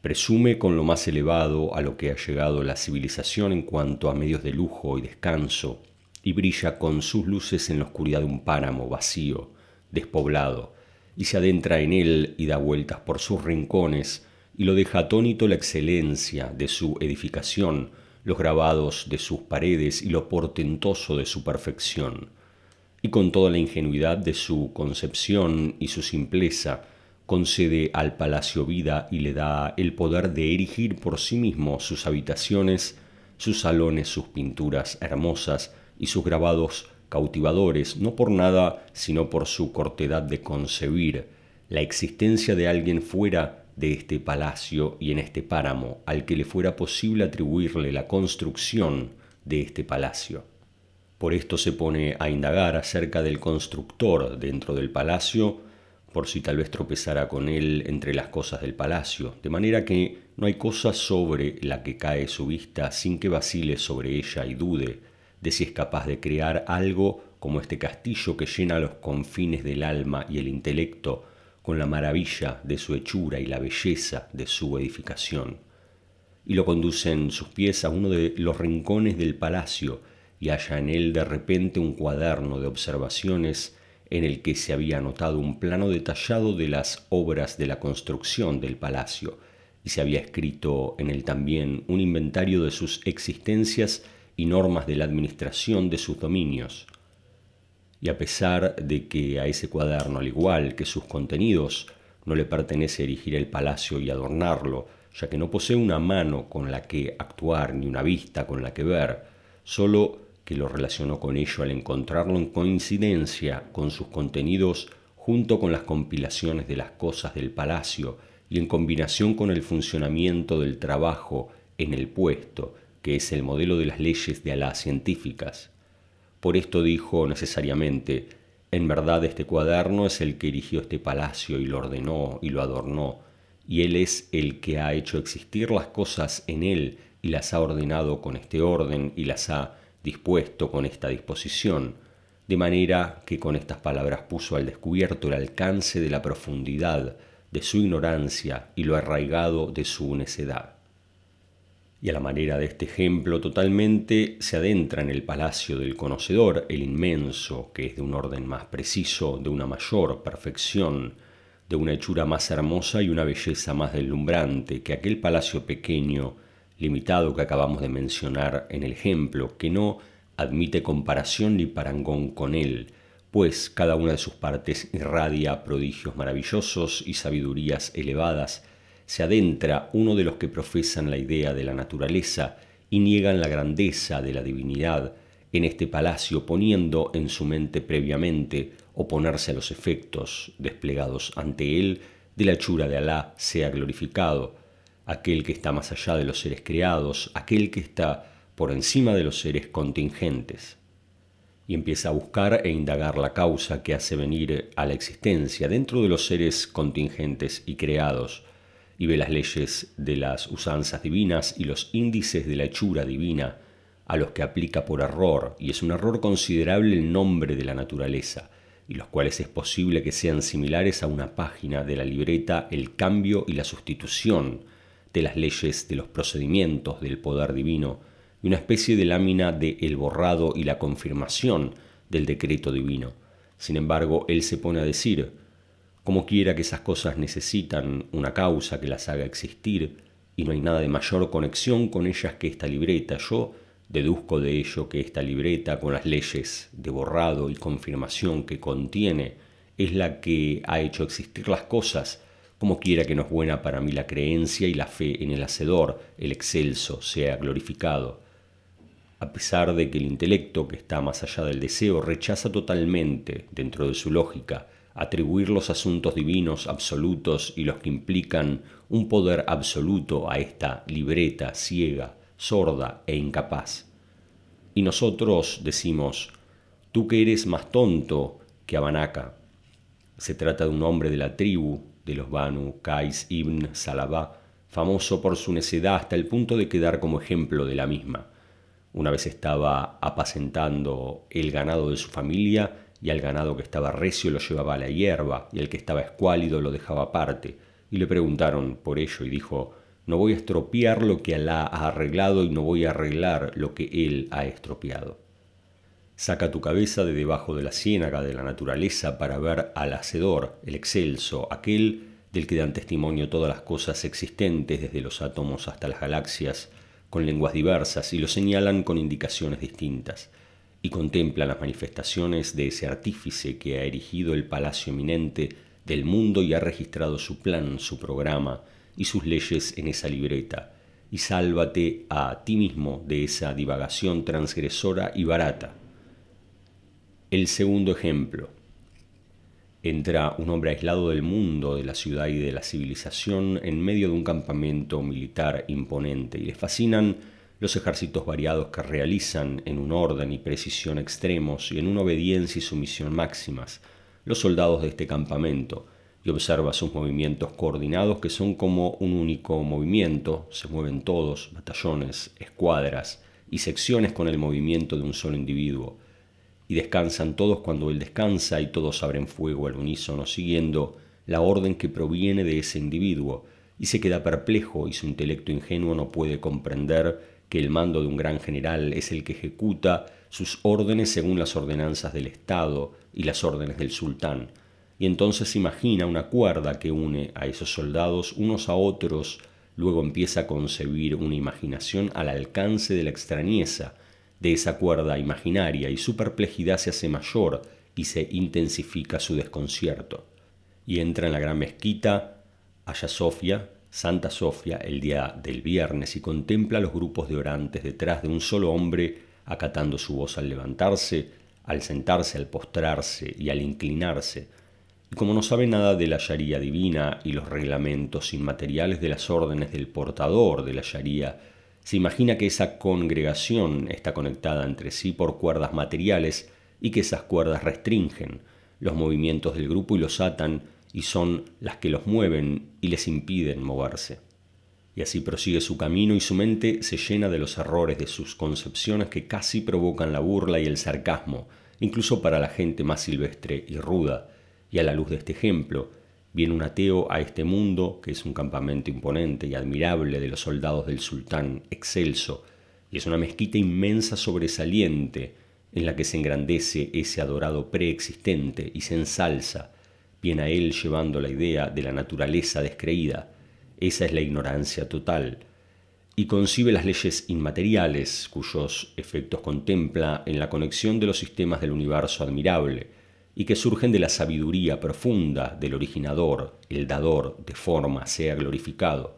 presume con lo más elevado a lo que ha llegado la civilización en cuanto a medios de lujo y descanso, y brilla con sus luces en la oscuridad de un páramo vacío, despoblado, y se adentra en él y da vueltas por sus rincones, y lo deja atónito la excelencia de su edificación, los grabados de sus paredes y lo portentoso de su perfección. Y con toda la ingenuidad de su concepción y su simpleza, concede al palacio vida y le da el poder de erigir por sí mismo sus habitaciones, sus salones, sus pinturas hermosas y sus grabados cautivadores, no por nada, sino por su cortedad de concebir la existencia de alguien fuera de este palacio y en este páramo, al que le fuera posible atribuirle la construcción de este palacio. Por esto se pone a indagar acerca del constructor dentro del palacio, por si tal vez tropezara con él entre las cosas del palacio, de manera que no hay cosa sobre la que cae su vista sin que vacile sobre ella y dude de si es capaz de crear algo como este castillo que llena los confines del alma y el intelecto con la maravilla de su hechura y la belleza de su edificación. Y lo conducen sus pies a uno de los rincones del palacio y halla en él de repente un cuaderno de observaciones en el que se había anotado un plano detallado de las obras de la construcción del palacio, y se había escrito en él también un inventario de sus existencias y normas de la administración de sus dominios. Y a pesar de que a ese cuaderno, al igual que sus contenidos, no le pertenece erigir el palacio y adornarlo, ya que no posee una mano con la que actuar ni una vista con la que ver, solo que lo relacionó con ello al encontrarlo en coincidencia con sus contenidos junto con las compilaciones de las cosas del palacio y en combinación con el funcionamiento del trabajo en el puesto, que es el modelo de las leyes de Alá científicas. Por esto dijo necesariamente, en verdad este cuaderno es el que erigió este palacio y lo ordenó y lo adornó, y él es el que ha hecho existir las cosas en él y las ha ordenado con este orden y las ha dispuesto con esta disposición, de manera que con estas palabras puso al descubierto el alcance de la profundidad de su ignorancia y lo arraigado de su necedad. Y a la manera de este ejemplo totalmente se adentra en el palacio del conocedor, el inmenso, que es de un orden más preciso, de una mayor perfección, de una hechura más hermosa y una belleza más deslumbrante que aquel palacio pequeño limitado que acabamos de mencionar en el ejemplo, que no admite comparación ni parangón con él, pues cada una de sus partes irradia prodigios maravillosos y sabidurías elevadas, se adentra uno de los que profesan la idea de la naturaleza y niegan la grandeza de la divinidad en este palacio, poniendo en su mente previamente oponerse a los efectos desplegados ante él de la hechura de Alá sea glorificado, aquel que está más allá de los seres creados, aquel que está por encima de los seres contingentes. Y empieza a buscar e indagar la causa que hace venir a la existencia dentro de los seres contingentes y creados, y ve las leyes de las usanzas divinas y los índices de la hechura divina a los que aplica por error, y es un error considerable el nombre de la naturaleza, y los cuales es posible que sean similares a una página de la libreta el cambio y la sustitución, de las leyes, de los procedimientos del poder divino, y una especie de lámina de el borrado y la confirmación del decreto divino. Sin embargo, él se pone a decir, como quiera que esas cosas necesitan una causa que las haga existir, y no hay nada de mayor conexión con ellas que esta libreta. Yo deduzco de ello que esta libreta, con las leyes de borrado y confirmación que contiene, es la que ha hecho existir las cosas como quiera que no es buena para mí la creencia y la fe en el Hacedor, el excelso, sea glorificado. A pesar de que el intelecto, que está más allá del deseo, rechaza totalmente, dentro de su lógica, atribuir los asuntos divinos absolutos y los que implican un poder absoluto a esta libreta ciega, sorda e incapaz. Y nosotros decimos, tú que eres más tonto que Abanaka. Se trata de un hombre de la tribu, de los Banu Qais ibn Salabá, famoso por su necedad hasta el punto de quedar como ejemplo de la misma. Una vez estaba apacentando el ganado de su familia y al ganado que estaba recio lo llevaba a la hierba y el que estaba escuálido lo dejaba aparte. Y le preguntaron por ello y dijo, No voy a estropear lo que Alá ha arreglado y no voy a arreglar lo que Él ha estropeado. Saca tu cabeza de debajo de la ciénaga de la naturaleza para ver al Hacedor, el excelso, aquel del que dan testimonio todas las cosas existentes desde los átomos hasta las galaxias, con lenguas diversas y lo señalan con indicaciones distintas, y contempla las manifestaciones de ese artífice que ha erigido el palacio eminente del mundo y ha registrado su plan, su programa y sus leyes en esa libreta, y sálvate a ti mismo de esa divagación transgresora y barata el segundo ejemplo. Entra un hombre aislado del mundo, de la ciudad y de la civilización en medio de un campamento militar imponente y le fascinan los ejércitos variados que realizan en un orden y precisión extremos y en una obediencia y sumisión máximas. Los soldados de este campamento y observa sus movimientos coordinados que son como un único movimiento, se mueven todos, batallones, escuadras y secciones con el movimiento de un solo individuo. Y descansan todos cuando él descansa y todos abren fuego al unísono siguiendo la orden que proviene de ese individuo. Y se queda perplejo y su intelecto ingenuo no puede comprender que el mando de un gran general es el que ejecuta sus órdenes según las ordenanzas del Estado y las órdenes del sultán, y entonces imagina una cuerda que une a esos soldados unos a otros, luego empieza a concebir una imaginación al alcance de la extrañeza, de esa cuerda imaginaria y su perplejidad se hace mayor y se intensifica su desconcierto. Y entra en la gran mezquita Aya Sofia, Santa Sofia, el día del viernes y contempla los grupos de orantes detrás de un solo hombre acatando su voz al levantarse, al sentarse, al postrarse y al inclinarse. Y como no sabe nada de la Sharia divina y los reglamentos inmateriales de las órdenes del portador de la Sharia, se imagina que esa congregación está conectada entre sí por cuerdas materiales y que esas cuerdas restringen los movimientos del grupo y los atan y son las que los mueven y les impiden moverse. Y así prosigue su camino y su mente se llena de los errores de sus concepciones que casi provocan la burla y el sarcasmo, incluso para la gente más silvestre y ruda. Y a la luz de este ejemplo, Viene un ateo a este mundo, que es un campamento imponente y admirable de los soldados del sultán, excelso, y es una mezquita inmensa sobresaliente en la que se engrandece ese adorado preexistente y se ensalza, viene a él llevando la idea de la naturaleza descreída, esa es la ignorancia total, y concibe las leyes inmateriales cuyos efectos contempla en la conexión de los sistemas del universo admirable, y que surgen de la sabiduría profunda del originador, el dador de forma, sea glorificado.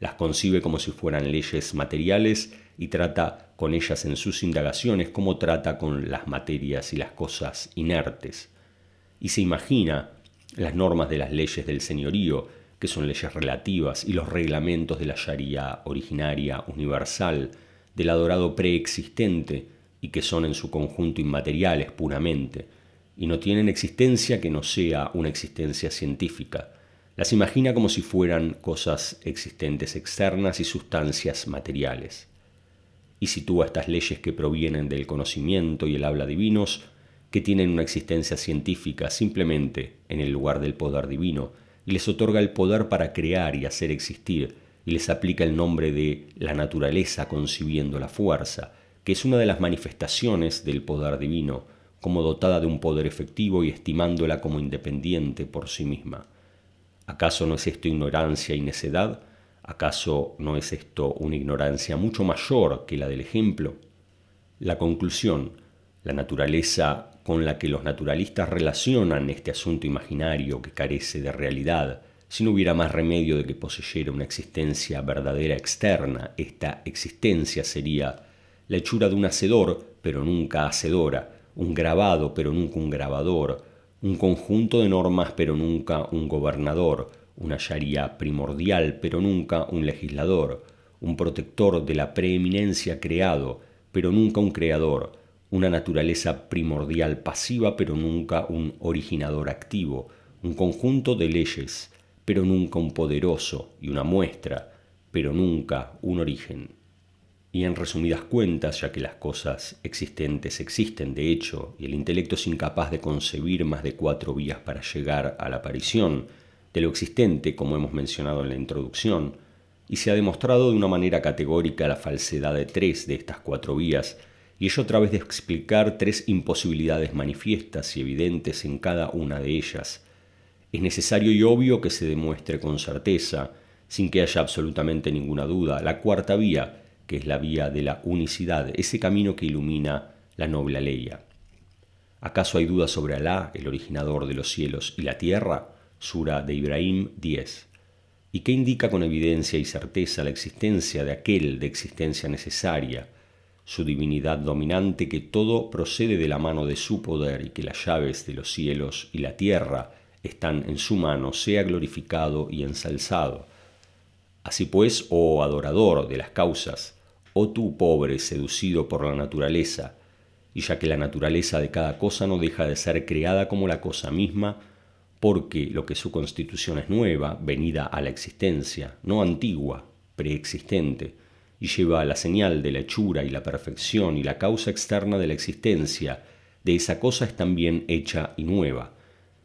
Las concibe como si fueran leyes materiales y trata con ellas en sus indagaciones como trata con las materias y las cosas inertes. Y se imagina las normas de las leyes del señorío, que son leyes relativas, y los reglamentos de la Sharia originaria, universal, del adorado preexistente, y que son en su conjunto inmateriales puramente, y no tienen existencia que no sea una existencia científica. Las imagina como si fueran cosas existentes externas y sustancias materiales. Y sitúa estas leyes que provienen del conocimiento y el habla divinos, que tienen una existencia científica simplemente en el lugar del poder divino, y les otorga el poder para crear y hacer existir, y les aplica el nombre de la naturaleza concibiendo la fuerza, que es una de las manifestaciones del poder divino, como dotada de un poder efectivo y estimándola como independiente por sí misma. ¿Acaso no es esto ignorancia y necedad? ¿Acaso no es esto una ignorancia mucho mayor que la del ejemplo? La conclusión, la naturaleza con la que los naturalistas relacionan este asunto imaginario que carece de realidad, si no hubiera más remedio de que poseyera una existencia verdadera externa, esta existencia sería la hechura de un hacedor, pero nunca hacedora, un grabado pero nunca un grabador, un conjunto de normas pero nunca un gobernador, una sharia primordial pero nunca un legislador, un protector de la preeminencia creado pero nunca un creador, una naturaleza primordial pasiva pero nunca un originador activo, un conjunto de leyes pero nunca un poderoso y una muestra, pero nunca un origen. Y en resumidas cuentas, ya que las cosas existentes existen de hecho, y el intelecto es incapaz de concebir más de cuatro vías para llegar a la aparición de lo existente, como hemos mencionado en la introducción, y se ha demostrado de una manera categórica la falsedad de tres de estas cuatro vías, y a través de explicar tres imposibilidades manifiestas y evidentes en cada una de ellas. Es necesario y obvio que se demuestre con certeza, sin que haya absolutamente ninguna duda, la cuarta vía, que es la vía de la unicidad, ese camino que ilumina la noble leya. ¿Acaso hay duda sobre Alá, el originador de los cielos y la tierra? Sura de Ibrahim 10 y que indica con evidencia y certeza la existencia de aquel de existencia necesaria, su divinidad dominante, que todo procede de la mano de su poder y que las llaves de los cielos y la tierra están en su mano, sea glorificado y ensalzado. Así pues, oh adorador de las causas, oh tú pobre seducido por la naturaleza, y ya que la naturaleza de cada cosa no deja de ser creada como la cosa misma, porque lo que su constitución es nueva, venida a la existencia, no antigua, preexistente, y lleva la señal de la hechura y la perfección y la causa externa de la existencia, de esa cosa es también hecha y nueva.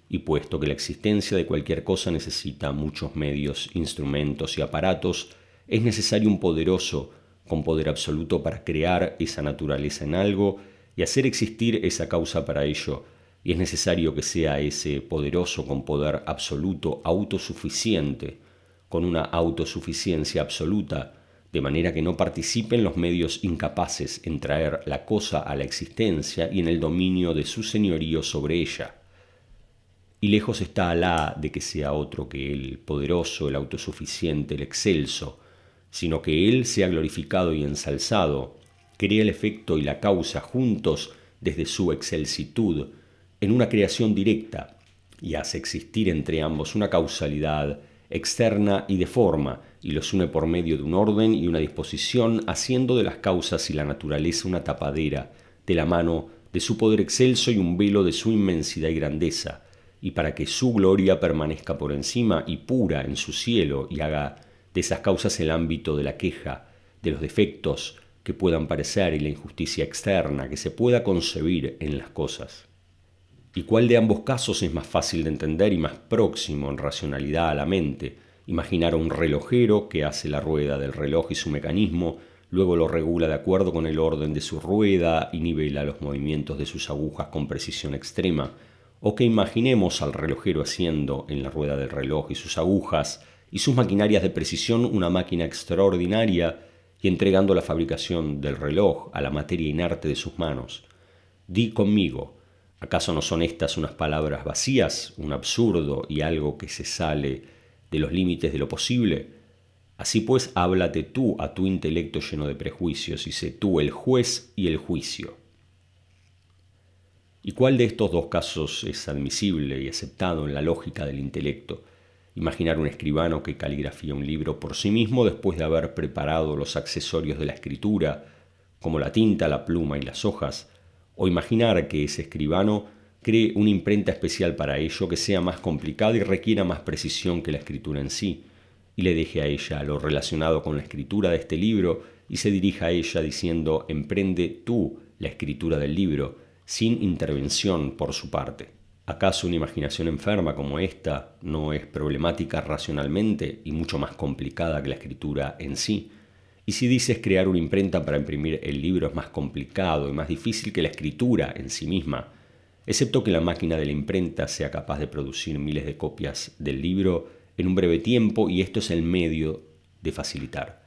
Y puesto que la existencia de cualquier cosa necesita muchos medios, instrumentos y aparatos, es necesario un poderoso, con poder absoluto para crear esa naturaleza en algo y hacer existir esa causa para ello, y es necesario que sea ese poderoso con poder absoluto, autosuficiente, con una autosuficiencia absoluta, de manera que no participen los medios incapaces en traer la cosa a la existencia y en el dominio de su señorío sobre ella. Y lejos está Alá de que sea otro que el poderoso, el autosuficiente, el excelso, sino que Él sea glorificado y ensalzado, crea el efecto y la causa juntos desde su excelsitud, en una creación directa y hace existir entre ambos una causalidad externa y de forma, y los une por medio de un orden y una disposición, haciendo de las causas y la naturaleza una tapadera de la mano de su poder excelso y un velo de su inmensidad y grandeza, y para que su gloria permanezca por encima y pura en su cielo y haga de esas causas el ámbito de la queja, de los defectos que puedan parecer y la injusticia externa que se pueda concebir en las cosas. ¿Y cuál de ambos casos es más fácil de entender y más próximo en racionalidad a la mente? Imaginar a un relojero que hace la rueda del reloj y su mecanismo, luego lo regula de acuerdo con el orden de su rueda y nivela los movimientos de sus agujas con precisión extrema, o que imaginemos al relojero haciendo en la rueda del reloj y sus agujas y sus maquinarias de precisión una máquina extraordinaria y entregando la fabricación del reloj a la materia inerte de sus manos. Di conmigo, ¿Acaso no son estas unas palabras vacías, un absurdo y algo que se sale de los límites de lo posible? Así pues, háblate tú a tu intelecto lleno de prejuicios y sé tú el juez y el juicio. ¿Y cuál de estos dos casos es admisible y aceptado en la lógica del intelecto? Imaginar un escribano que caligrafía un libro por sí mismo después de haber preparado los accesorios de la escritura, como la tinta, la pluma y las hojas, o imaginar que ese escribano cree una imprenta especial para ello que sea más complicada y requiera más precisión que la escritura en sí, y le deje a ella lo relacionado con la escritura de este libro y se dirija a ella diciendo emprende tú la escritura del libro, sin intervención por su parte. ¿Acaso una imaginación enferma como esta no es problemática racionalmente y mucho más complicada que la escritura en sí? Y si dices crear una imprenta para imprimir el libro es más complicado y más difícil que la escritura en sí misma, excepto que la máquina de la imprenta sea capaz de producir miles de copias del libro en un breve tiempo y esto es el medio de facilitar.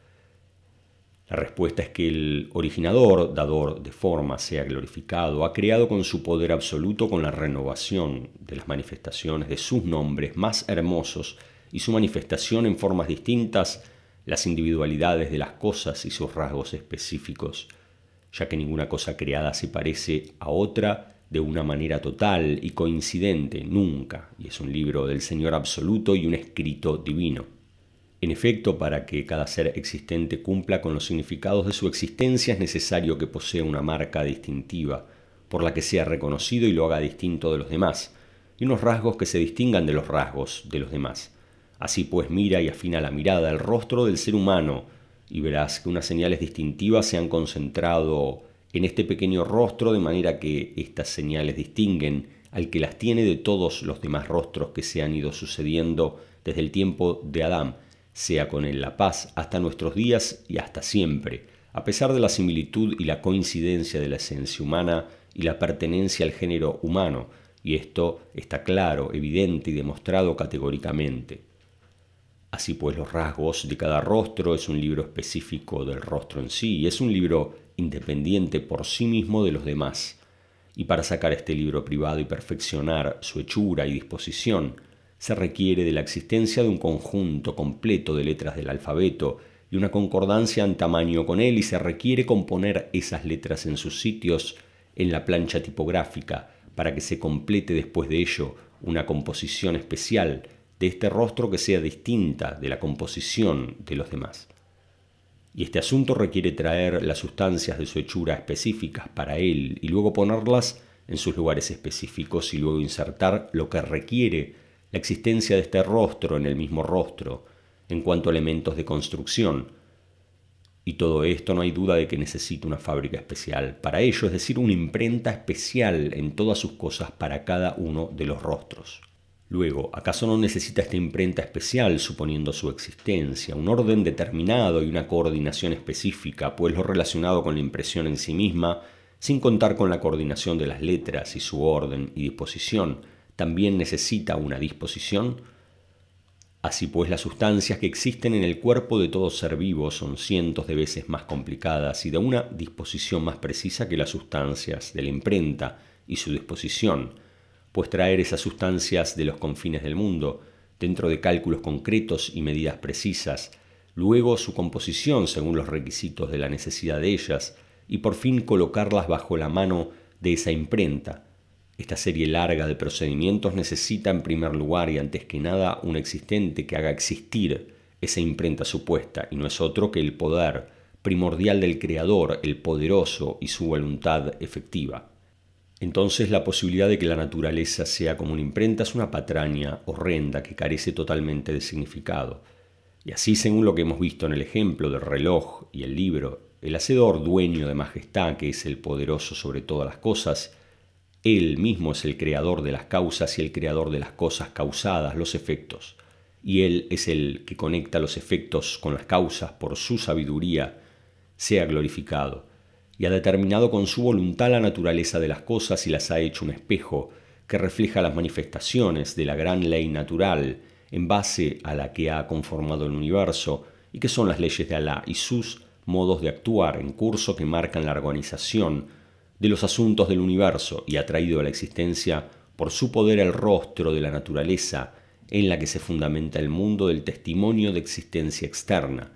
La respuesta es que el originador, dador de forma, sea glorificado, ha creado con su poder absoluto con la renovación de las manifestaciones de sus nombres más hermosos y su manifestación en formas distintas las individualidades de las cosas y sus rasgos específicos, ya que ninguna cosa creada se parece a otra de una manera total y coincidente, nunca, y es un libro del Señor absoluto y un escrito divino. En efecto, para que cada ser existente cumpla con los significados de su existencia es necesario que posea una marca distintiva, por la que sea reconocido y lo haga distinto de los demás, y unos rasgos que se distingan de los rasgos de los demás. Así pues mira y afina la mirada al rostro del ser humano y verás que unas señales distintivas se han concentrado en este pequeño rostro de manera que estas señales distinguen al que las tiene de todos los demás rostros que se han ido sucediendo desde el tiempo de Adán, sea con él la paz, hasta nuestros días y hasta siempre, a pesar de la similitud y la coincidencia de la esencia humana y la pertenencia al género humano, y esto está claro, evidente y demostrado categóricamente. Así pues, Los rasgos de cada rostro es un libro específico del rostro en sí, y es un libro independiente por sí mismo de los demás. Y para sacar este libro privado y perfeccionar su hechura y disposición, se requiere de la existencia de un conjunto completo de letras del alfabeto y una concordancia en tamaño con él y se requiere componer esas letras en sus sitios en la plancha tipográfica para que se complete después de ello una composición especial de este rostro que sea distinta de la composición de los demás. Y este asunto requiere traer las sustancias de su hechura específicas para él y luego ponerlas en sus lugares específicos y luego insertar lo que requiere la existencia de este rostro en el mismo rostro en cuanto a elementos de construcción. Y todo esto no hay duda de que necesita una fábrica especial para ello, es decir, una imprenta especial en todas sus cosas para cada uno de los rostros. Luego, ¿acaso no necesita esta imprenta especial, suponiendo su existencia, un orden determinado y una coordinación específica, pues lo relacionado con la impresión en sí misma, sin contar con la coordinación de las letras y su orden y disposición, también necesita una disposición? Así pues, las sustancias que existen en el cuerpo de todo ser vivo son cientos de veces más complicadas y de una disposición más precisa que las sustancias de la imprenta y su disposición, pues traer esas sustancias de los confines del mundo, dentro de cálculos concretos y medidas precisas, luego su composición según los requisitos de la necesidad de ellas, y por fin colocarlas bajo la mano de esa imprenta, esta serie larga de procedimientos necesita en primer lugar y antes que nada un existente que haga existir esa imprenta supuesta y no es otro que el poder primordial del Creador, el poderoso y su voluntad efectiva. Entonces la posibilidad de que la naturaleza sea como una imprenta es una patraña horrenda que carece totalmente de significado. Y así, según lo que hemos visto en el ejemplo del reloj y el libro, el hacedor dueño de majestad, que es el poderoso sobre todas las cosas, él mismo es el creador de las causas y el creador de las cosas causadas, los efectos. Y Él es el que conecta los efectos con las causas por su sabiduría, sea glorificado. Y ha determinado con su voluntad la naturaleza de las cosas y las ha hecho un espejo que refleja las manifestaciones de la gran ley natural en base a la que ha conformado el universo y que son las leyes de Alá y sus modos de actuar en curso que marcan la organización de los asuntos del universo y ha traído a la existencia por su poder el rostro de la naturaleza en la que se fundamenta el mundo del testimonio de existencia externa.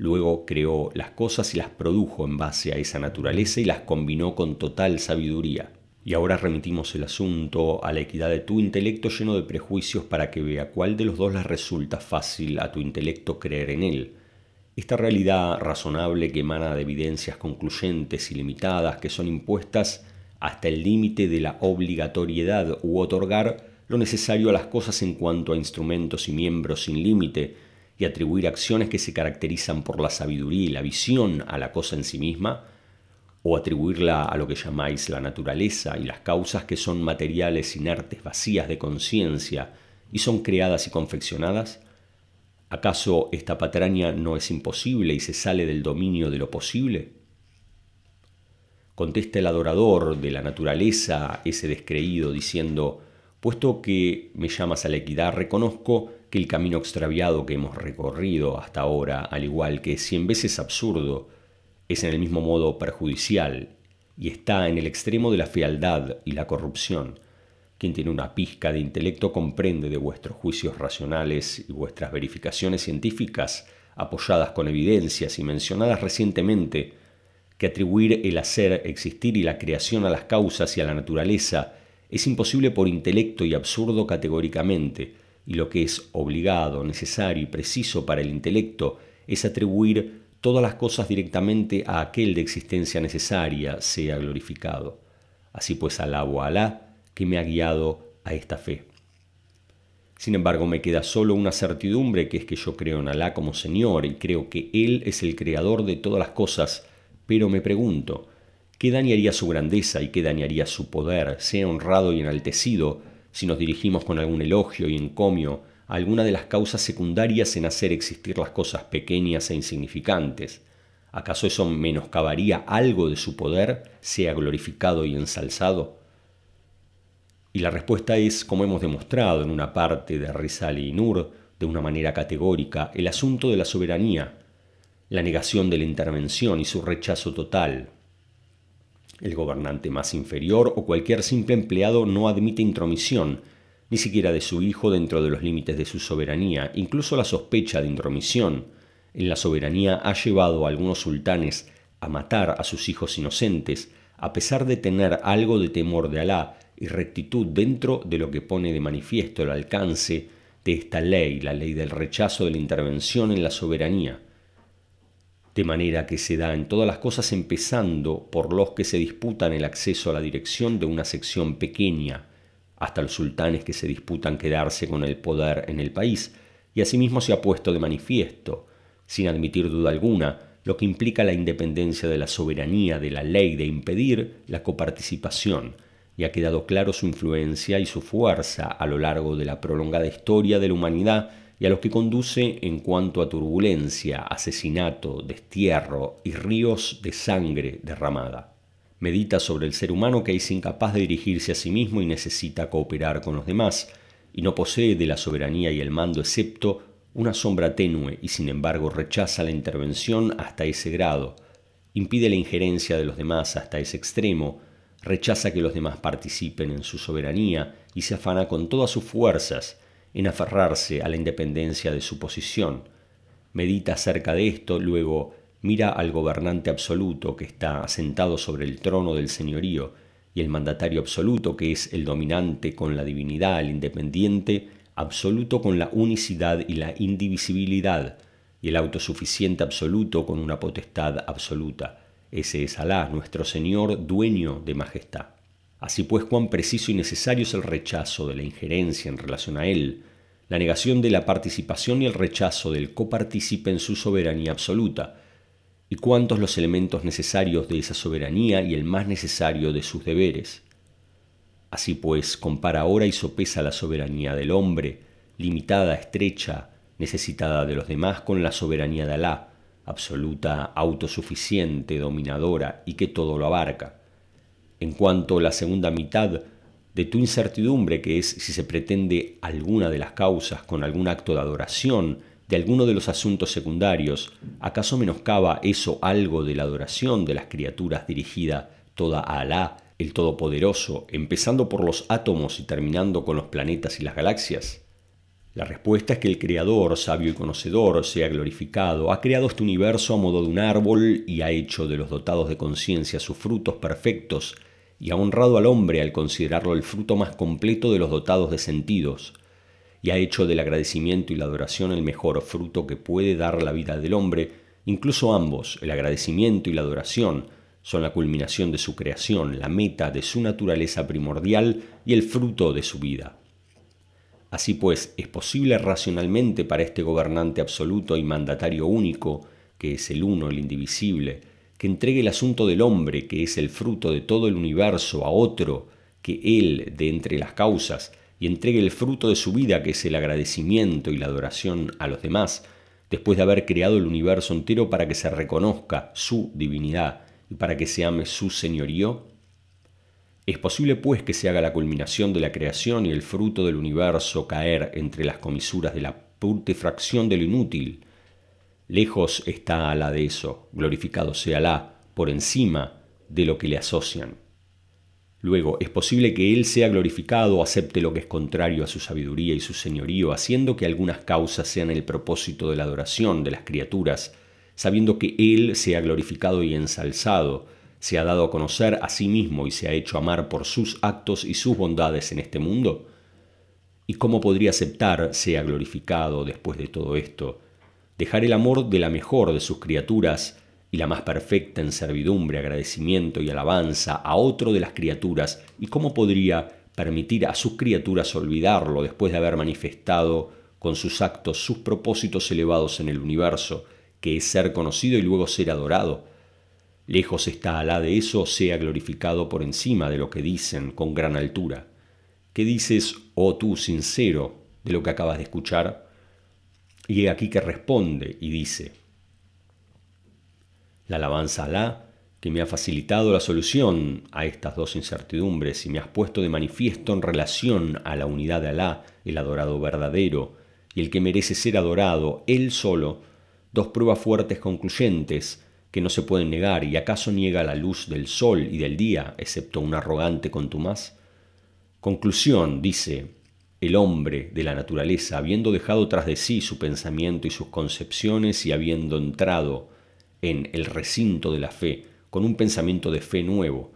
Luego creó las cosas y las produjo en base a esa naturaleza y las combinó con total sabiduría. Y ahora remitimos el asunto a la equidad de tu intelecto lleno de prejuicios para que vea cuál de los dos le resulta fácil a tu intelecto creer en él esta realidad razonable que emana de evidencias concluyentes y limitadas que son impuestas hasta el límite de la obligatoriedad u otorgar lo necesario a las cosas en cuanto a instrumentos y miembros sin límite y atribuir acciones que se caracterizan por la sabiduría y la visión a la cosa en sí misma, o atribuirla a lo que llamáis la naturaleza y las causas que son materiales inertes vacías de conciencia y son creadas y confeccionadas, ¿Acaso esta patraña no es imposible y se sale del dominio de lo posible? Contesta el adorador de la naturaleza ese descreído diciendo, puesto que me llamas a la equidad, reconozco que el camino extraviado que hemos recorrido hasta ahora, al igual que cien veces absurdo, es en el mismo modo perjudicial y está en el extremo de la fealdad y la corrupción. Quien tiene una pizca de intelecto comprende de vuestros juicios racionales y vuestras verificaciones científicas, apoyadas con evidencias y mencionadas recientemente, que atribuir el hacer, existir y la creación a las causas y a la naturaleza es imposible por intelecto y absurdo categóricamente, y lo que es obligado, necesario y preciso para el intelecto es atribuir todas las cosas directamente a aquel de existencia necesaria, sea glorificado. Así pues, alabo a Alá, que me ha guiado a esta fe. Sin embargo, me queda solo una certidumbre, que es que yo creo en Alá como Señor y creo que Él es el creador de todas las cosas, pero me pregunto, ¿qué dañaría su grandeza y qué dañaría su poder, sea honrado y enaltecido, si nos dirigimos con algún elogio y encomio alguna de las causas secundarias en hacer existir las cosas pequeñas e insignificantes? ¿Acaso eso menoscabaría algo de su poder, sea glorificado y ensalzado? Y la respuesta es, como hemos demostrado en una parte de Rizal y Nur, de una manera categórica, el asunto de la soberanía, la negación de la intervención y su rechazo total. El gobernante más inferior o cualquier simple empleado no admite intromisión, ni siquiera de su hijo dentro de los límites de su soberanía. Incluso la sospecha de intromisión en la soberanía ha llevado a algunos sultanes a matar a sus hijos inocentes, a pesar de tener algo de temor de Alá y rectitud dentro de lo que pone de manifiesto el alcance de esta ley, la ley del rechazo de la intervención en la soberanía de manera que se da en todas las cosas empezando por los que se disputan el acceso a la dirección de una sección pequeña, hasta los sultanes que se disputan quedarse con el poder en el país, y asimismo se ha puesto de manifiesto, sin admitir duda alguna, lo que implica la independencia de la soberanía de la ley de impedir la coparticipación, y ha quedado claro su influencia y su fuerza a lo largo de la prolongada historia de la humanidad y a los que conduce en cuanto a turbulencia, asesinato, destierro y ríos de sangre derramada. Medita sobre el ser humano que es incapaz de dirigirse a sí mismo y necesita cooperar con los demás, y no posee de la soberanía y el mando excepto una sombra tenue y sin embargo rechaza la intervención hasta ese grado, impide la injerencia de los demás hasta ese extremo, rechaza que los demás participen en su soberanía y se afana con todas sus fuerzas en aferrarse a la independencia de su posición. Medita acerca de esto, luego mira al gobernante absoluto que está sentado sobre el trono del señorío y el mandatario absoluto que es el dominante con la divinidad, el independiente absoluto con la unicidad y la indivisibilidad, y el autosuficiente absoluto con una potestad absoluta. Ese es Alá, nuestro Señor, dueño de majestad. Así pues, cuán preciso y necesario es el rechazo de la injerencia en relación a él, la negación de la participación y el rechazo del copartícipe en su soberanía absoluta, y cuántos los elementos necesarios de esa soberanía y el más necesario de sus deberes. Así pues, compara ahora y sopesa la soberanía del hombre, limitada, estrecha, necesitada de los demás, con la soberanía de Alá, absoluta, autosuficiente, dominadora y que todo lo abarca en cuanto a la segunda mitad de tu incertidumbre, que es si se pretende alguna de las causas con algún acto de adoración de alguno de los asuntos secundarios, ¿acaso menoscaba eso algo de la adoración de las criaturas dirigida toda a Alá, el Todopoderoso, empezando por los átomos y terminando con los planetas y las galaxias? La respuesta es que el Creador, sabio y conocedor, sea glorificado, ha creado este universo a modo de un árbol y ha hecho de los dotados de conciencia sus frutos perfectos y ha honrado al hombre al considerarlo el fruto más completo de los dotados de sentidos, y ha hecho del agradecimiento y la adoración el mejor fruto que puede dar la vida del hombre, incluso ambos, el agradecimiento y la adoración, son la culminación de su creación, la meta de su naturaleza primordial y el fruto de su vida. Así pues, es posible racionalmente para este gobernante absoluto y mandatario único, que es el uno, el indivisible, que entregue el asunto del hombre, que es el fruto de todo el universo, a otro, que él de entre las causas, y entregue el fruto de su vida, que es el agradecimiento y la adoración a los demás, después de haber creado el universo entero para que se reconozca su divinidad y para que se ame su señorío? Es posible pues que se haga la culminación de la creación y el fruto del universo caer entre las comisuras de la fracción de lo inútil, Lejos está Alá de eso, glorificado sea Alá, por encima de lo que le asocian. Luego, es posible que Él sea glorificado o acepte lo que es contrario a su sabiduría y su señorío, haciendo que algunas causas sean el propósito de la adoración de las criaturas, sabiendo que Él sea glorificado y ensalzado, se ha dado a conocer a sí mismo y se ha hecho amar por sus actos y sus bondades en este mundo? ¿Y cómo podría aceptar sea glorificado después de todo esto? Dejar el amor de la mejor de sus criaturas y la más perfecta en servidumbre, agradecimiento y alabanza a otro de las criaturas, y cómo podría permitir a sus criaturas olvidarlo después de haber manifestado con sus actos sus propósitos elevados en el universo, que es ser conocido y luego ser adorado. Lejos está Alá de eso, sea glorificado por encima de lo que dicen con gran altura. ¿Qué dices, oh tú sincero, de lo que acabas de escuchar. Y aquí que responde y dice, la alabanza a Alá, que me ha facilitado la solución a estas dos incertidumbres y me has puesto de manifiesto en relación a la unidad de Alá, el adorado verdadero, y el que merece ser adorado, él solo, dos pruebas fuertes concluyentes que no se pueden negar, y acaso niega la luz del sol y del día, excepto un arrogante contumaz. Conclusión, dice, el hombre de la naturaleza, habiendo dejado tras de sí su pensamiento y sus concepciones y habiendo entrado en el recinto de la fe con un pensamiento de fe nuevo,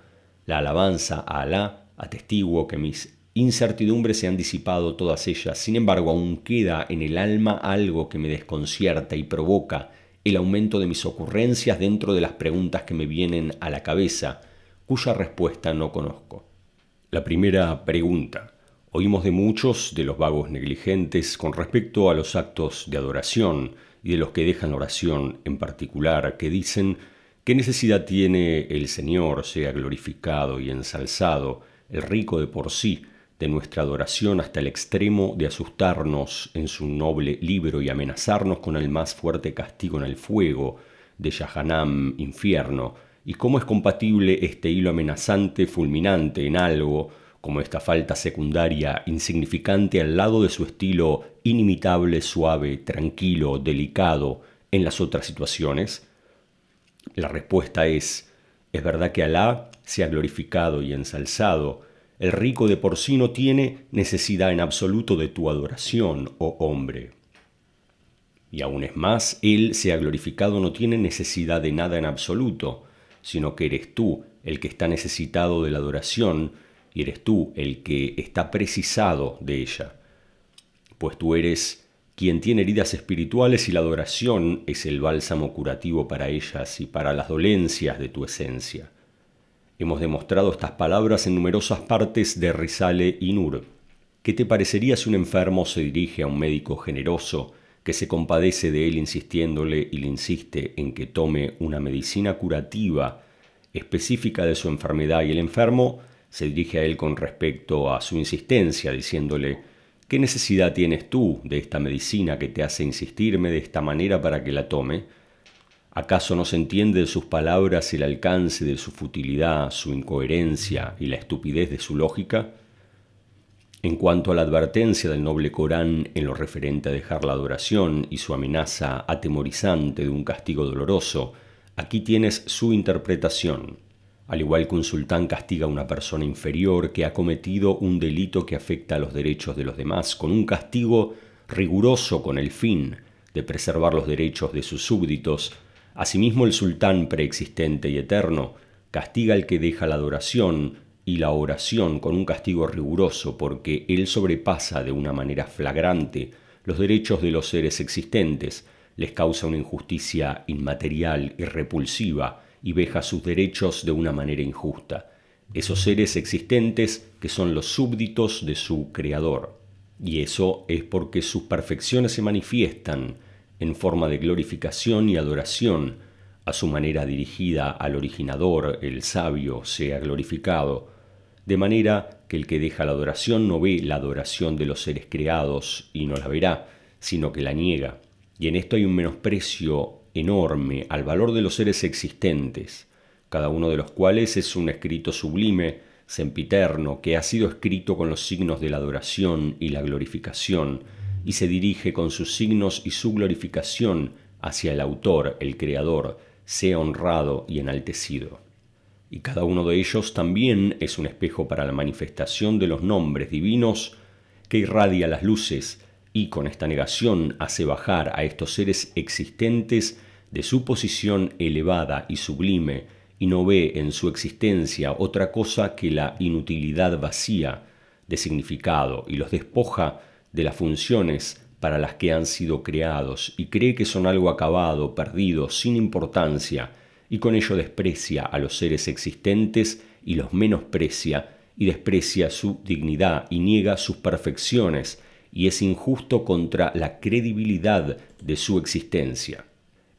la alabanza a Alá, atestiguo que mis incertidumbres se han disipado todas ellas, sin embargo aún queda en el alma algo que me desconcierta y provoca el aumento de mis ocurrencias dentro de las preguntas que me vienen a la cabeza, cuya respuesta no conozco. La primera pregunta. Oímos de muchos de los vagos negligentes con respecto a los actos de adoración y de los que dejan la oración en particular, que dicen ¿Qué necesidad tiene el Señor, sea glorificado y ensalzado, el rico de por sí, de nuestra adoración hasta el extremo de asustarnos en su noble libro y amenazarnos con el más fuerte castigo en el fuego de Yahanam, infierno, y cómo es compatible este hilo amenazante, fulminante en algo, como esta falta secundaria, insignificante al lado de su estilo inimitable, suave, tranquilo, delicado en las otras situaciones? La respuesta es, es verdad que Alá se ha glorificado y ensalzado, el rico de por sí no tiene necesidad en absoluto de tu adoración, oh hombre. Y aún es más, Él se ha glorificado no tiene necesidad de nada en absoluto, sino que eres tú el que está necesitado de la adoración y eres tú el que está precisado de ella. Pues tú eres quien tiene heridas espirituales y la adoración es el bálsamo curativo para ellas y para las dolencias de tu esencia. Hemos demostrado estas palabras en numerosas partes de Risale y Nur. ¿Qué te parecería si un enfermo se dirige a un médico generoso que se compadece de él insistiéndole y le insiste en que tome una medicina curativa específica de su enfermedad y el enfermo se dirige a él con respecto a su insistencia diciéndole ¿Qué necesidad tienes tú de esta medicina que te hace insistirme de esta manera para que la tome? ¿Acaso no se entiende de sus palabras el alcance de su futilidad, su incoherencia y la estupidez de su lógica? En cuanto a la advertencia del noble Corán en lo referente a dejar la adoración y su amenaza atemorizante de un castigo doloroso, aquí tienes su interpretación. Al igual que un sultán castiga a una persona inferior que ha cometido un delito que afecta a los derechos de los demás con un castigo riguroso con el fin de preservar los derechos de sus súbditos, Asimismo el sultán preexistente y eterno castiga al que deja la adoración y la oración con un castigo riguroso porque él sobrepasa de una manera flagrante los derechos de los seres existentes, les causa una injusticia inmaterial y repulsiva y veja sus derechos de una manera injusta. Esos seres existentes que son los súbditos de su Creador. Y eso es porque sus perfecciones se manifiestan en forma de glorificación y adoración, a su manera dirigida al originador, el sabio, sea glorificado, de manera que el que deja la adoración no ve la adoración de los seres creados y no la verá, sino que la niega. Y en esto hay un menosprecio enorme al valor de los seres existentes, cada uno de los cuales es un escrito sublime, sempiterno, que ha sido escrito con los signos de la adoración y la glorificación, y se dirige con sus signos y su glorificación hacia el autor, el creador, sea honrado y enaltecido. Y cada uno de ellos también es un espejo para la manifestación de los nombres divinos que irradia las luces y con esta negación hace bajar a estos seres existentes de su posición elevada y sublime y no ve en su existencia otra cosa que la inutilidad vacía de significado y los despoja de las funciones para las que han sido creados y cree que son algo acabado, perdido, sin importancia, y con ello desprecia a los seres existentes y los menosprecia y desprecia su dignidad y niega sus perfecciones y es injusto contra la credibilidad de su existencia.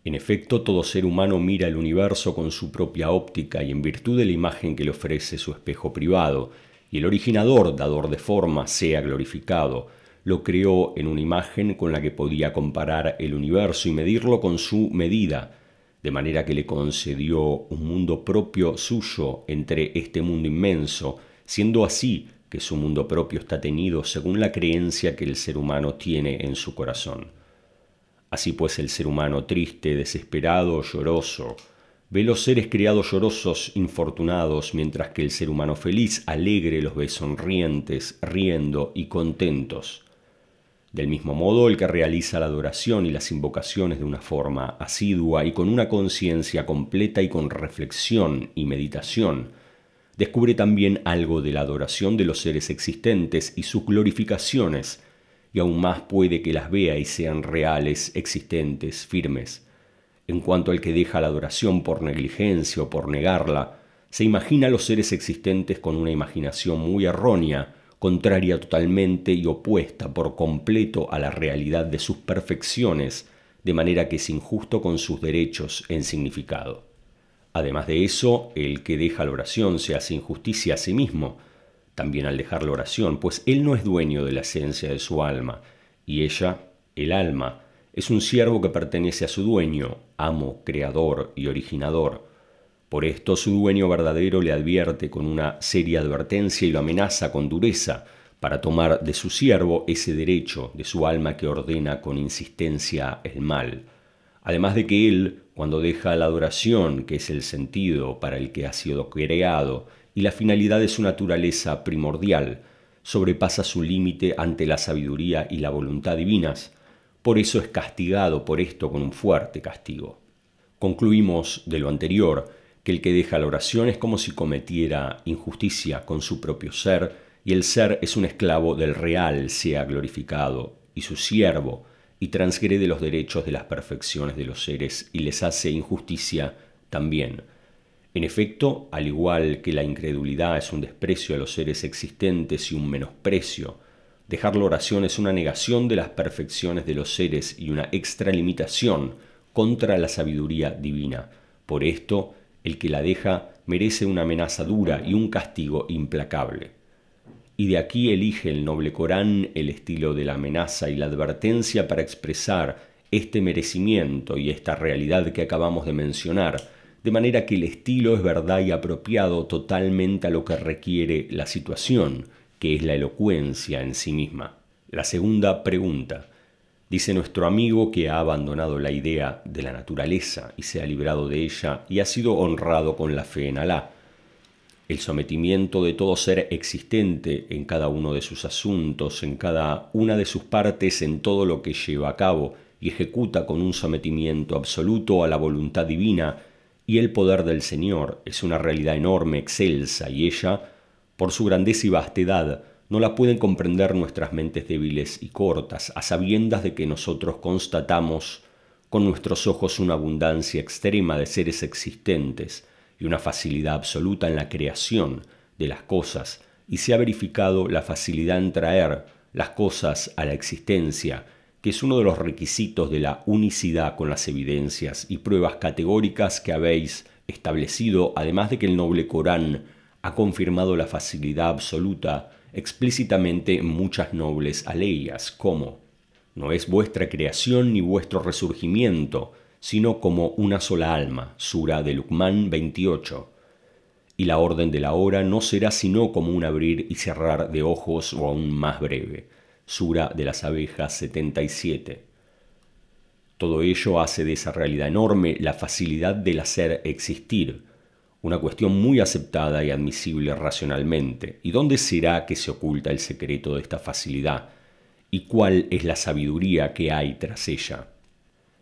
En efecto, todo ser humano mira el universo con su propia óptica y en virtud de la imagen que le ofrece su espejo privado, y el originador, dador de forma, sea glorificado, lo creó en una imagen con la que podía comparar el universo y medirlo con su medida, de manera que le concedió un mundo propio suyo entre este mundo inmenso, siendo así que su mundo propio está tenido según la creencia que el ser humano tiene en su corazón. Así pues el ser humano triste, desesperado, lloroso, ve los seres criados llorosos, infortunados, mientras que el ser humano feliz, alegre, los ve sonrientes, riendo y contentos. Del mismo modo, el que realiza la adoración y las invocaciones de una forma asidua y con una conciencia completa y con reflexión y meditación, descubre también algo de la adoración de los seres existentes y sus glorificaciones, y aún más puede que las vea y sean reales, existentes, firmes. En cuanto al que deja la adoración por negligencia o por negarla, se imagina a los seres existentes con una imaginación muy errónea, contraria totalmente y opuesta por completo a la realidad de sus perfecciones, de manera que es injusto con sus derechos en significado. Además de eso, el que deja la oración se hace injusticia a sí mismo, también al dejar la oración, pues él no es dueño de la esencia de su alma, y ella, el alma, es un siervo que pertenece a su dueño, amo, creador y originador, por esto su dueño verdadero le advierte con una seria advertencia y lo amenaza con dureza para tomar de su siervo ese derecho de su alma que ordena con insistencia el mal. Además de que él, cuando deja la adoración, que es el sentido para el que ha sido creado, y la finalidad de su naturaleza primordial, sobrepasa su límite ante la sabiduría y la voluntad divinas, por eso es castigado por esto con un fuerte castigo. Concluimos de lo anterior que el que deja la oración es como si cometiera injusticia con su propio ser, y el ser es un esclavo del real, sea glorificado, y su siervo, y transgrede los derechos de las perfecciones de los seres, y les hace injusticia también. En efecto, al igual que la incredulidad es un desprecio a los seres existentes y un menosprecio, dejar la oración es una negación de las perfecciones de los seres y una extralimitación contra la sabiduría divina. Por esto, el que la deja merece una amenaza dura y un castigo implacable. Y de aquí elige el noble Corán el estilo de la amenaza y la advertencia para expresar este merecimiento y esta realidad que acabamos de mencionar, de manera que el estilo es verdad y apropiado totalmente a lo que requiere la situación, que es la elocuencia en sí misma. La segunda pregunta. Dice nuestro amigo que ha abandonado la idea de la naturaleza y se ha librado de ella y ha sido honrado con la fe en Alá. El sometimiento de todo ser existente en cada uno de sus asuntos, en cada una de sus partes, en todo lo que lleva a cabo y ejecuta con un sometimiento absoluto a la voluntad divina y el poder del Señor es una realidad enorme, excelsa, y ella, por su grandeza y vastedad, no la pueden comprender nuestras mentes débiles y cortas, a sabiendas de que nosotros constatamos con nuestros ojos una abundancia extrema de seres existentes y una facilidad absoluta en la creación de las cosas, y se ha verificado la facilidad en traer las cosas a la existencia, que es uno de los requisitos de la unicidad con las evidencias y pruebas categóricas que habéis establecido, además de que el noble Corán ha confirmado la facilidad absoluta explícitamente muchas nobles aleyas, como no es vuestra creación ni vuestro resurgimiento, sino como una sola alma, Sura de Lucmán 28. Y la orden de la hora no será sino como un abrir y cerrar de ojos o aún más breve, Sura de las abejas 77. Todo ello hace de esa realidad enorme la facilidad del hacer existir, una cuestión muy aceptada y admisible racionalmente. ¿Y dónde será que se oculta el secreto de esta facilidad? ¿Y cuál es la sabiduría que hay tras ella?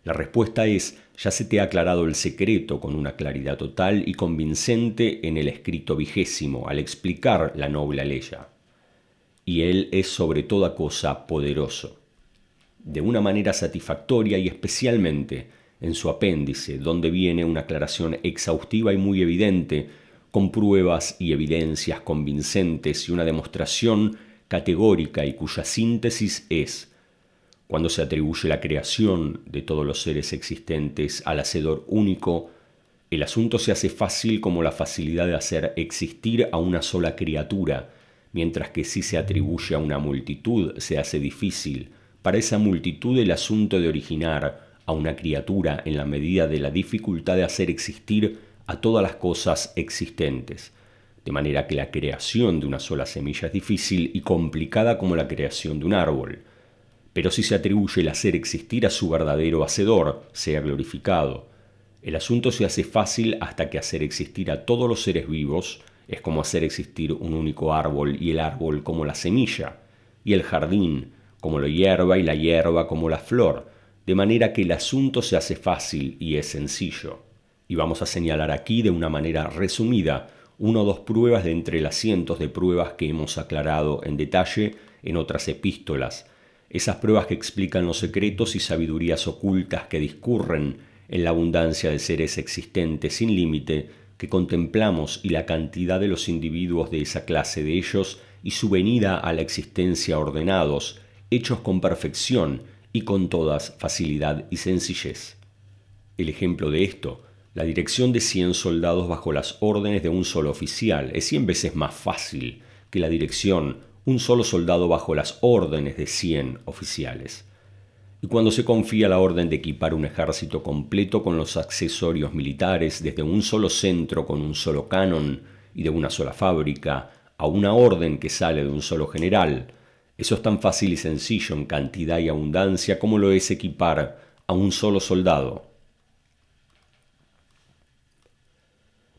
La respuesta es, ya se te ha aclarado el secreto con una claridad total y convincente en el escrito vigésimo al explicar la noble ley. Y él es sobre toda cosa poderoso. De una manera satisfactoria y especialmente en su apéndice, donde viene una aclaración exhaustiva y muy evidente, con pruebas y evidencias convincentes y una demostración categórica y cuya síntesis es, cuando se atribuye la creación de todos los seres existentes al Hacedor único, el asunto se hace fácil como la facilidad de hacer existir a una sola criatura, mientras que si se atribuye a una multitud se hace difícil, para esa multitud el asunto de originar a una criatura en la medida de la dificultad de hacer existir a todas las cosas existentes, de manera que la creación de una sola semilla es difícil y complicada como la creación de un árbol. Pero si se atribuye el hacer existir a su verdadero hacedor, sea glorificado, el asunto se hace fácil hasta que hacer existir a todos los seres vivos es como hacer existir un único árbol y el árbol como la semilla, y el jardín como la hierba y la hierba como la flor, de manera que el asunto se hace fácil y es sencillo. Y vamos a señalar aquí de una manera resumida una o dos pruebas de entre las cientos de pruebas que hemos aclarado en detalle en otras epístolas, esas pruebas que explican los secretos y sabidurías ocultas que discurren en la abundancia de seres existentes sin límite que contemplamos y la cantidad de los individuos de esa clase de ellos y su venida a la existencia ordenados, hechos con perfección y con todas facilidad y sencillez. El ejemplo de esto, la dirección de 100 soldados bajo las órdenes de un solo oficial, es cien veces más fácil que la dirección un solo soldado bajo las órdenes de 100 oficiales. Y cuando se confía la orden de equipar un ejército completo con los accesorios militares desde un solo centro con un solo canon y de una sola fábrica a una orden que sale de un solo general, eso es tan fácil y sencillo en cantidad y abundancia como lo es equipar a un solo soldado.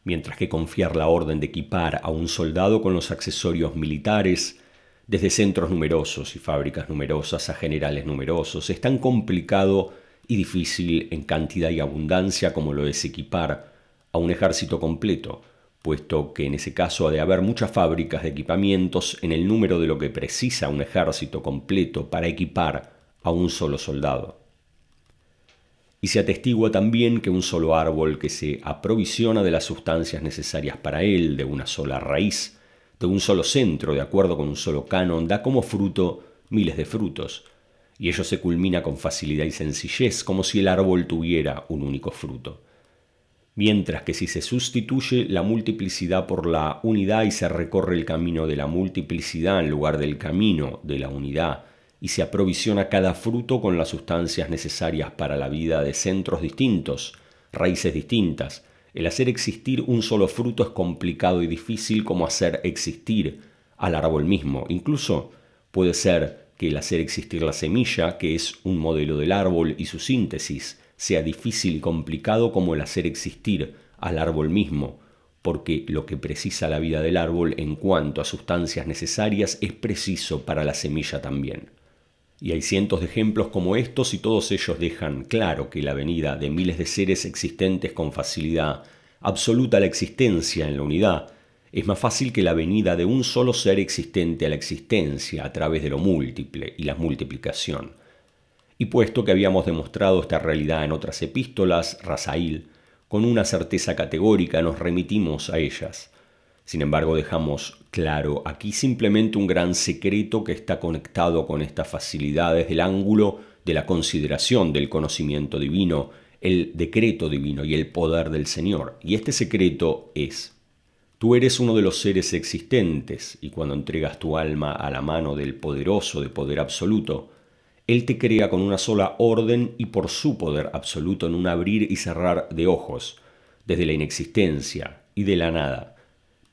Mientras que confiar la orden de equipar a un soldado con los accesorios militares, desde centros numerosos y fábricas numerosas a generales numerosos, es tan complicado y difícil en cantidad y abundancia como lo es equipar a un ejército completo, puesto que en ese caso ha de haber muchas fábricas de equipamientos en el número de lo que precisa un ejército completo para equipar a un solo soldado. Y se atestigua también que un solo árbol que se aprovisiona de las sustancias necesarias para él, de una sola raíz, de un solo centro, de acuerdo con un solo canon, da como fruto miles de frutos, y ello se culmina con facilidad y sencillez, como si el árbol tuviera un único fruto. Mientras que si se sustituye la multiplicidad por la unidad y se recorre el camino de la multiplicidad en lugar del camino de la unidad, y se aprovisiona cada fruto con las sustancias necesarias para la vida de centros distintos, raíces distintas, el hacer existir un solo fruto es complicado y difícil como hacer existir al árbol mismo. Incluso puede ser que el hacer existir la semilla, que es un modelo del árbol y su síntesis, sea difícil y complicado como el hacer existir al árbol mismo, porque lo que precisa la vida del árbol en cuanto a sustancias necesarias es preciso para la semilla también. Y hay cientos de ejemplos como estos y todos ellos dejan claro que la venida de miles de seres existentes con facilidad absoluta a la existencia en la unidad es más fácil que la venida de un solo ser existente a la existencia a través de lo múltiple y la multiplicación. Y puesto que habíamos demostrado esta realidad en otras epístolas, Rasail, con una certeza categórica nos remitimos a ellas. Sin embargo, dejamos claro aquí simplemente un gran secreto que está conectado con estas facilidades del ángulo de la consideración del conocimiento divino, el decreto divino y el poder del Señor. Y este secreto es, tú eres uno de los seres existentes y cuando entregas tu alma a la mano del poderoso de poder absoluto, él te crea con una sola orden y por su poder absoluto en un abrir y cerrar de ojos, desde la inexistencia y de la nada.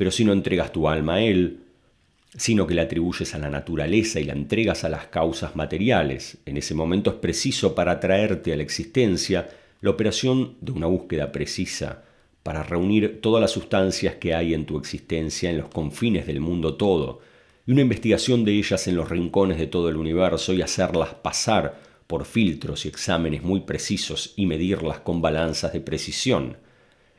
Pero si no entregas tu alma a Él, sino que la atribuyes a la naturaleza y la entregas a las causas materiales, en ese momento es preciso para traerte a la existencia la operación de una búsqueda precisa para reunir todas las sustancias que hay en tu existencia en los confines del mundo todo, y una investigación de ellas en los rincones de todo el universo y hacerlas pasar por filtros y exámenes muy precisos y medirlas con balanzas de precisión.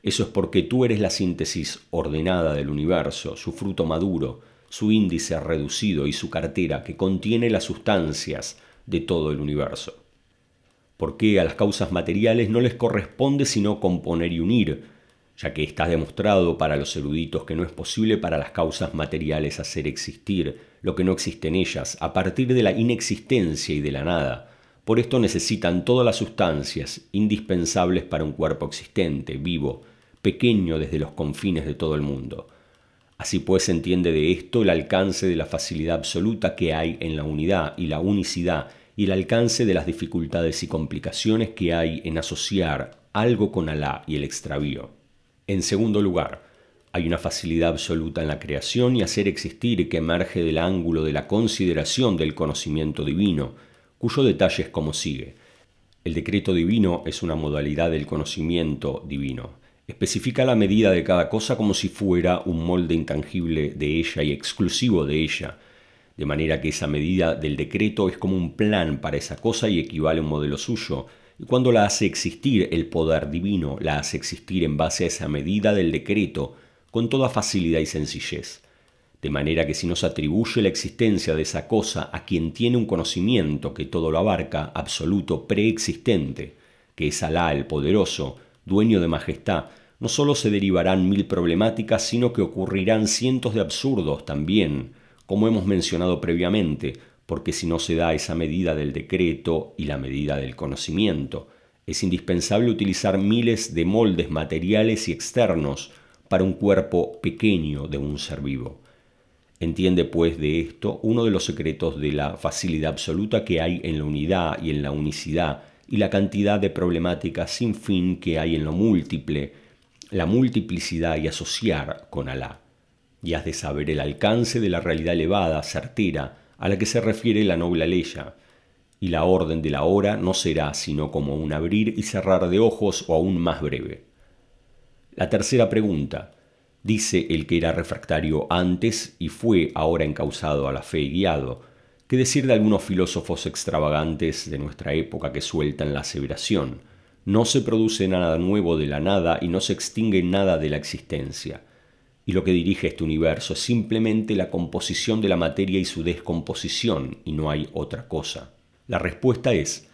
Eso es porque tú eres la síntesis ordenada del universo, su fruto maduro, su índice reducido y su cartera que contiene las sustancias de todo el universo. Porque a las causas materiales no les corresponde sino componer y unir, ya que está demostrado para los eruditos que no es posible para las causas materiales hacer existir lo que no existe en ellas a partir de la inexistencia y de la nada. Por esto necesitan todas las sustancias indispensables para un cuerpo existente, vivo, pequeño desde los confines de todo el mundo. Así pues se entiende de esto el alcance de la facilidad absoluta que hay en la unidad y la unicidad y el alcance de las dificultades y complicaciones que hay en asociar algo con Alá y el extravío. En segundo lugar, hay una facilidad absoluta en la creación y hacer existir que emerge del ángulo de la consideración del conocimiento divino, cuyo detalle es como sigue. El decreto divino es una modalidad del conocimiento divino. Especifica la medida de cada cosa como si fuera un molde intangible de ella y exclusivo de ella, de manera que esa medida del decreto es como un plan para esa cosa y equivale a un modelo suyo, y cuando la hace existir el poder divino, la hace existir en base a esa medida del decreto, con toda facilidad y sencillez. De manera que si nos atribuye la existencia de esa cosa a quien tiene un conocimiento que todo lo abarca, absoluto, preexistente, que es Alá el poderoso, dueño de majestad, no sólo se derivarán mil problemáticas, sino que ocurrirán cientos de absurdos también, como hemos mencionado previamente, porque si no se da esa medida del decreto y la medida del conocimiento, es indispensable utilizar miles de moldes materiales y externos para un cuerpo pequeño de un ser vivo. Entiende pues de esto uno de los secretos de la facilidad absoluta que hay en la unidad y en la unicidad y la cantidad de problemáticas sin fin que hay en lo múltiple, la multiplicidad y asociar con Alá. Y has de saber el alcance de la realidad elevada, certera, a la que se refiere la noble aleya, y la orden de la hora no será sino como un abrir y cerrar de ojos o aún más breve. La tercera pregunta. Dice el que era refractario antes y fue ahora encausado a la fe y guiado, que decir de algunos filósofos extravagantes de nuestra época que sueltan la aseveración, no se produce nada nuevo de la nada y no se extingue nada de la existencia. Y lo que dirige este universo es simplemente la composición de la materia y su descomposición, y no hay otra cosa. La respuesta es,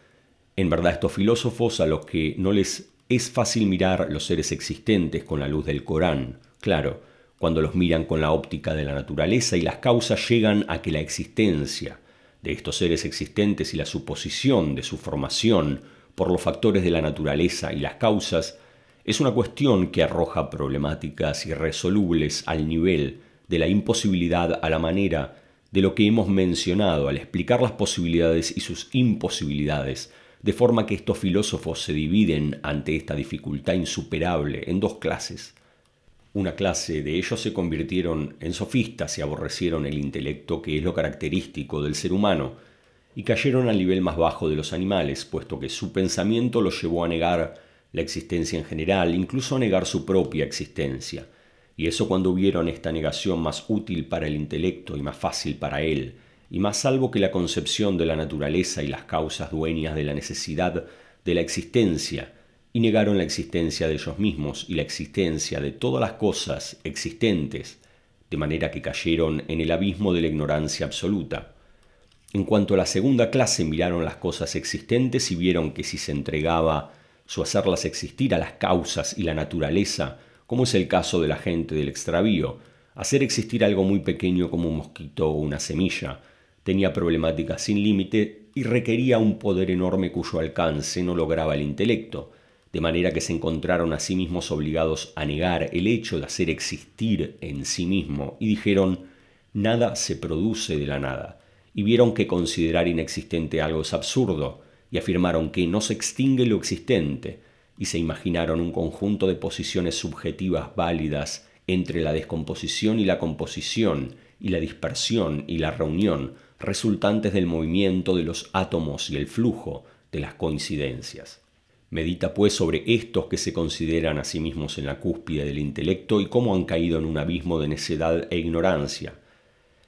en verdad estos filósofos a los que no les es fácil mirar los seres existentes con la luz del Corán, claro, cuando los miran con la óptica de la naturaleza y las causas llegan a que la existencia de estos seres existentes y la suposición de su formación por los factores de la naturaleza y las causas es una cuestión que arroja problemáticas irresolubles al nivel de la imposibilidad a la manera de lo que hemos mencionado al explicar las posibilidades y sus imposibilidades, de forma que estos filósofos se dividen ante esta dificultad insuperable en dos clases. Una clase de ellos se convirtieron en sofistas y aborrecieron el intelecto que es lo característico del ser humano, y cayeron al nivel más bajo de los animales, puesto que su pensamiento los llevó a negar la existencia en general, incluso negar su propia existencia. Y eso cuando vieron esta negación más útil para el intelecto y más fácil para él, y más salvo que la concepción de la naturaleza y las causas dueñas de la necesidad de la existencia, y negaron la existencia de ellos mismos y la existencia de todas las cosas existentes, de manera que cayeron en el abismo de la ignorancia absoluta. En cuanto a la segunda clase, miraron las cosas existentes y vieron que si se entregaba su hacerlas existir a las causas y la naturaleza, como es el caso de la gente del extravío, hacer existir algo muy pequeño como un mosquito o una semilla, tenía problemáticas sin límite y requería un poder enorme cuyo alcance no lograba el intelecto, de manera que se encontraron a sí mismos obligados a negar el hecho de hacer existir en sí mismo y dijeron, nada se produce de la nada, y vieron que considerar inexistente algo es absurdo, y afirmaron que no se extingue lo existente, y se imaginaron un conjunto de posiciones subjetivas válidas entre la descomposición y la composición, y la dispersión y la reunión, resultantes del movimiento de los átomos y el flujo de las coincidencias. Medita pues sobre estos que se consideran a sí mismos en la cúspide del intelecto y cómo han caído en un abismo de necedad e ignorancia.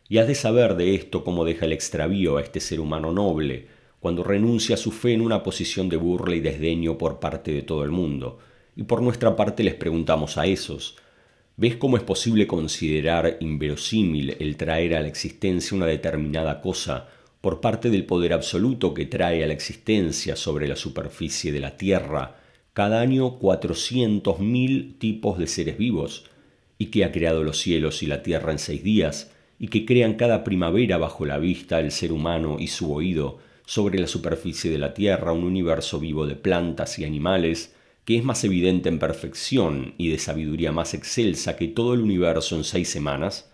Y has de saber de esto cómo deja el extravío a este ser humano noble, cuando renuncia a su fe en una posición de burla y desdeño por parte de todo el mundo. Y por nuestra parte les preguntamos a esos, ¿ves cómo es posible considerar inverosímil el traer a la existencia una determinada cosa por parte del poder absoluto que trae a la existencia sobre la superficie de la Tierra cada año 400.000 tipos de seres vivos, y que ha creado los cielos y la tierra en seis días, y que crean cada primavera bajo la vista el ser humano y su oído, sobre la superficie de la Tierra un universo vivo de plantas y animales, que es más evidente en perfección y de sabiduría más excelsa que todo el universo en seis semanas?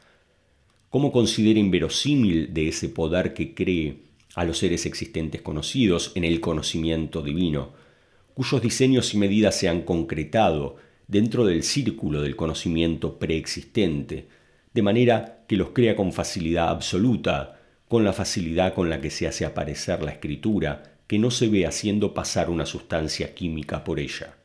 ¿Cómo considera inverosímil de ese poder que cree a los seres existentes conocidos en el conocimiento divino, cuyos diseños y medidas se han concretado dentro del círculo del conocimiento preexistente, de manera que los crea con facilidad absoluta, con la facilidad con la que se hace aparecer la escritura, que no se ve haciendo pasar una sustancia química por ella.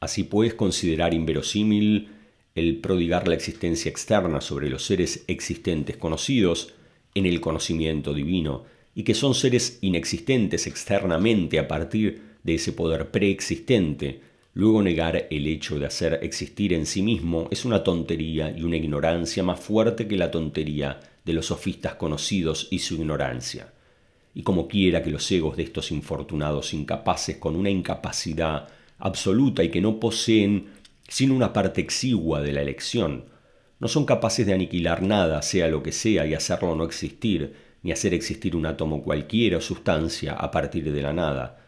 Así puedes considerar inverosímil el prodigar la existencia externa sobre los seres existentes conocidos en el conocimiento divino, y que son seres inexistentes externamente a partir de ese poder preexistente, luego negar el hecho de hacer existir en sí mismo es una tontería y una ignorancia más fuerte que la tontería de los sofistas conocidos y su ignorancia. Y como quiera que los egos de estos infortunados incapaces con una incapacidad absoluta y que no poseen sino una parte exigua de la elección, no son capaces de aniquilar nada, sea lo que sea, y hacerlo no existir, ni hacer existir un átomo cualquiera o sustancia a partir de la nada.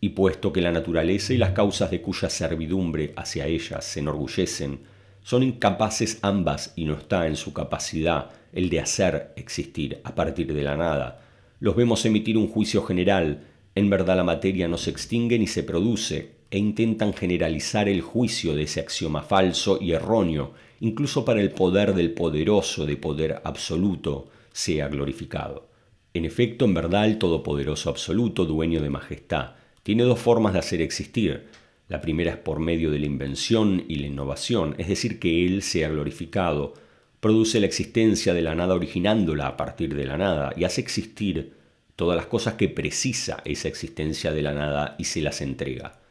Y puesto que la naturaleza y las causas de cuya servidumbre hacia ellas se enorgullecen, son incapaces ambas y no está en su capacidad el de hacer existir a partir de la nada, los vemos emitir un juicio general, en verdad la materia no se extingue ni se produce, e intentan generalizar el juicio de ese axioma falso y erróneo, incluso para el poder del poderoso de poder absoluto, sea glorificado. En efecto, en verdad, el Todopoderoso Absoluto, dueño de majestad, tiene dos formas de hacer existir. La primera es por medio de la invención y la innovación, es decir, que Él sea glorificado, produce la existencia de la nada originándola a partir de la nada y hace existir todas las cosas que precisa esa existencia de la nada y se las entrega.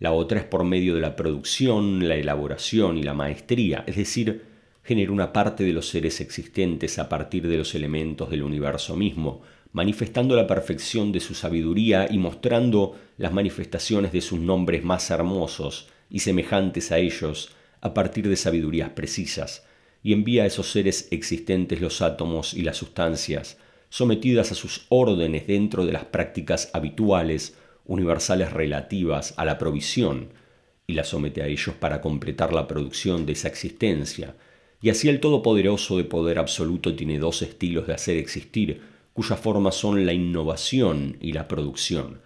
La otra es por medio de la producción, la elaboración y la maestría, es decir, genera una parte de los seres existentes a partir de los elementos del universo mismo, manifestando la perfección de su sabiduría y mostrando las manifestaciones de sus nombres más hermosos y semejantes a ellos a partir de sabidurías precisas, y envía a esos seres existentes los átomos y las sustancias, sometidas a sus órdenes dentro de las prácticas habituales, universales relativas a la provisión, y las somete a ellos para completar la producción de esa existencia, y así el Todopoderoso de poder absoluto tiene dos estilos de hacer existir, cuyas formas son la innovación y la producción,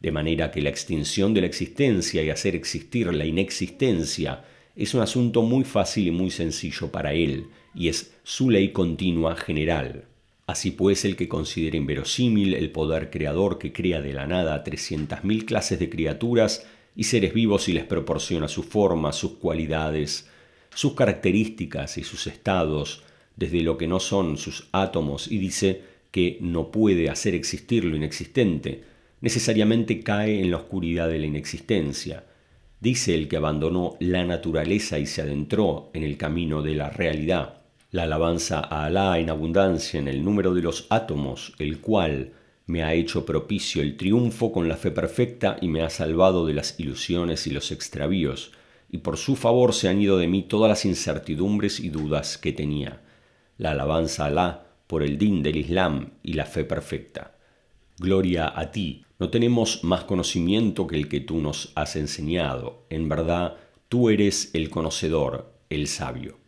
de manera que la extinción de la existencia y hacer existir la inexistencia es un asunto muy fácil y muy sencillo para él, y es su ley continua general. Así pues, el que considera inverosímil el poder creador que crea de la nada a mil clases de criaturas y seres vivos y les proporciona su forma, sus cualidades, sus características y sus estados desde lo que no son sus átomos y dice que no puede hacer existir lo inexistente, necesariamente cae en la oscuridad de la inexistencia. Dice el que abandonó la naturaleza y se adentró en el camino de la realidad. La alabanza a Alá en abundancia en el número de los átomos, el cual me ha hecho propicio el triunfo con la fe perfecta y me ha salvado de las ilusiones y los extravíos y por su favor se han ido de mí todas las incertidumbres y dudas que tenía. La alabanza a Alá por el din del Islam y la fe perfecta. Gloria a ti. No tenemos más conocimiento que el que tú nos has enseñado. En verdad, tú eres el conocedor, el sabio.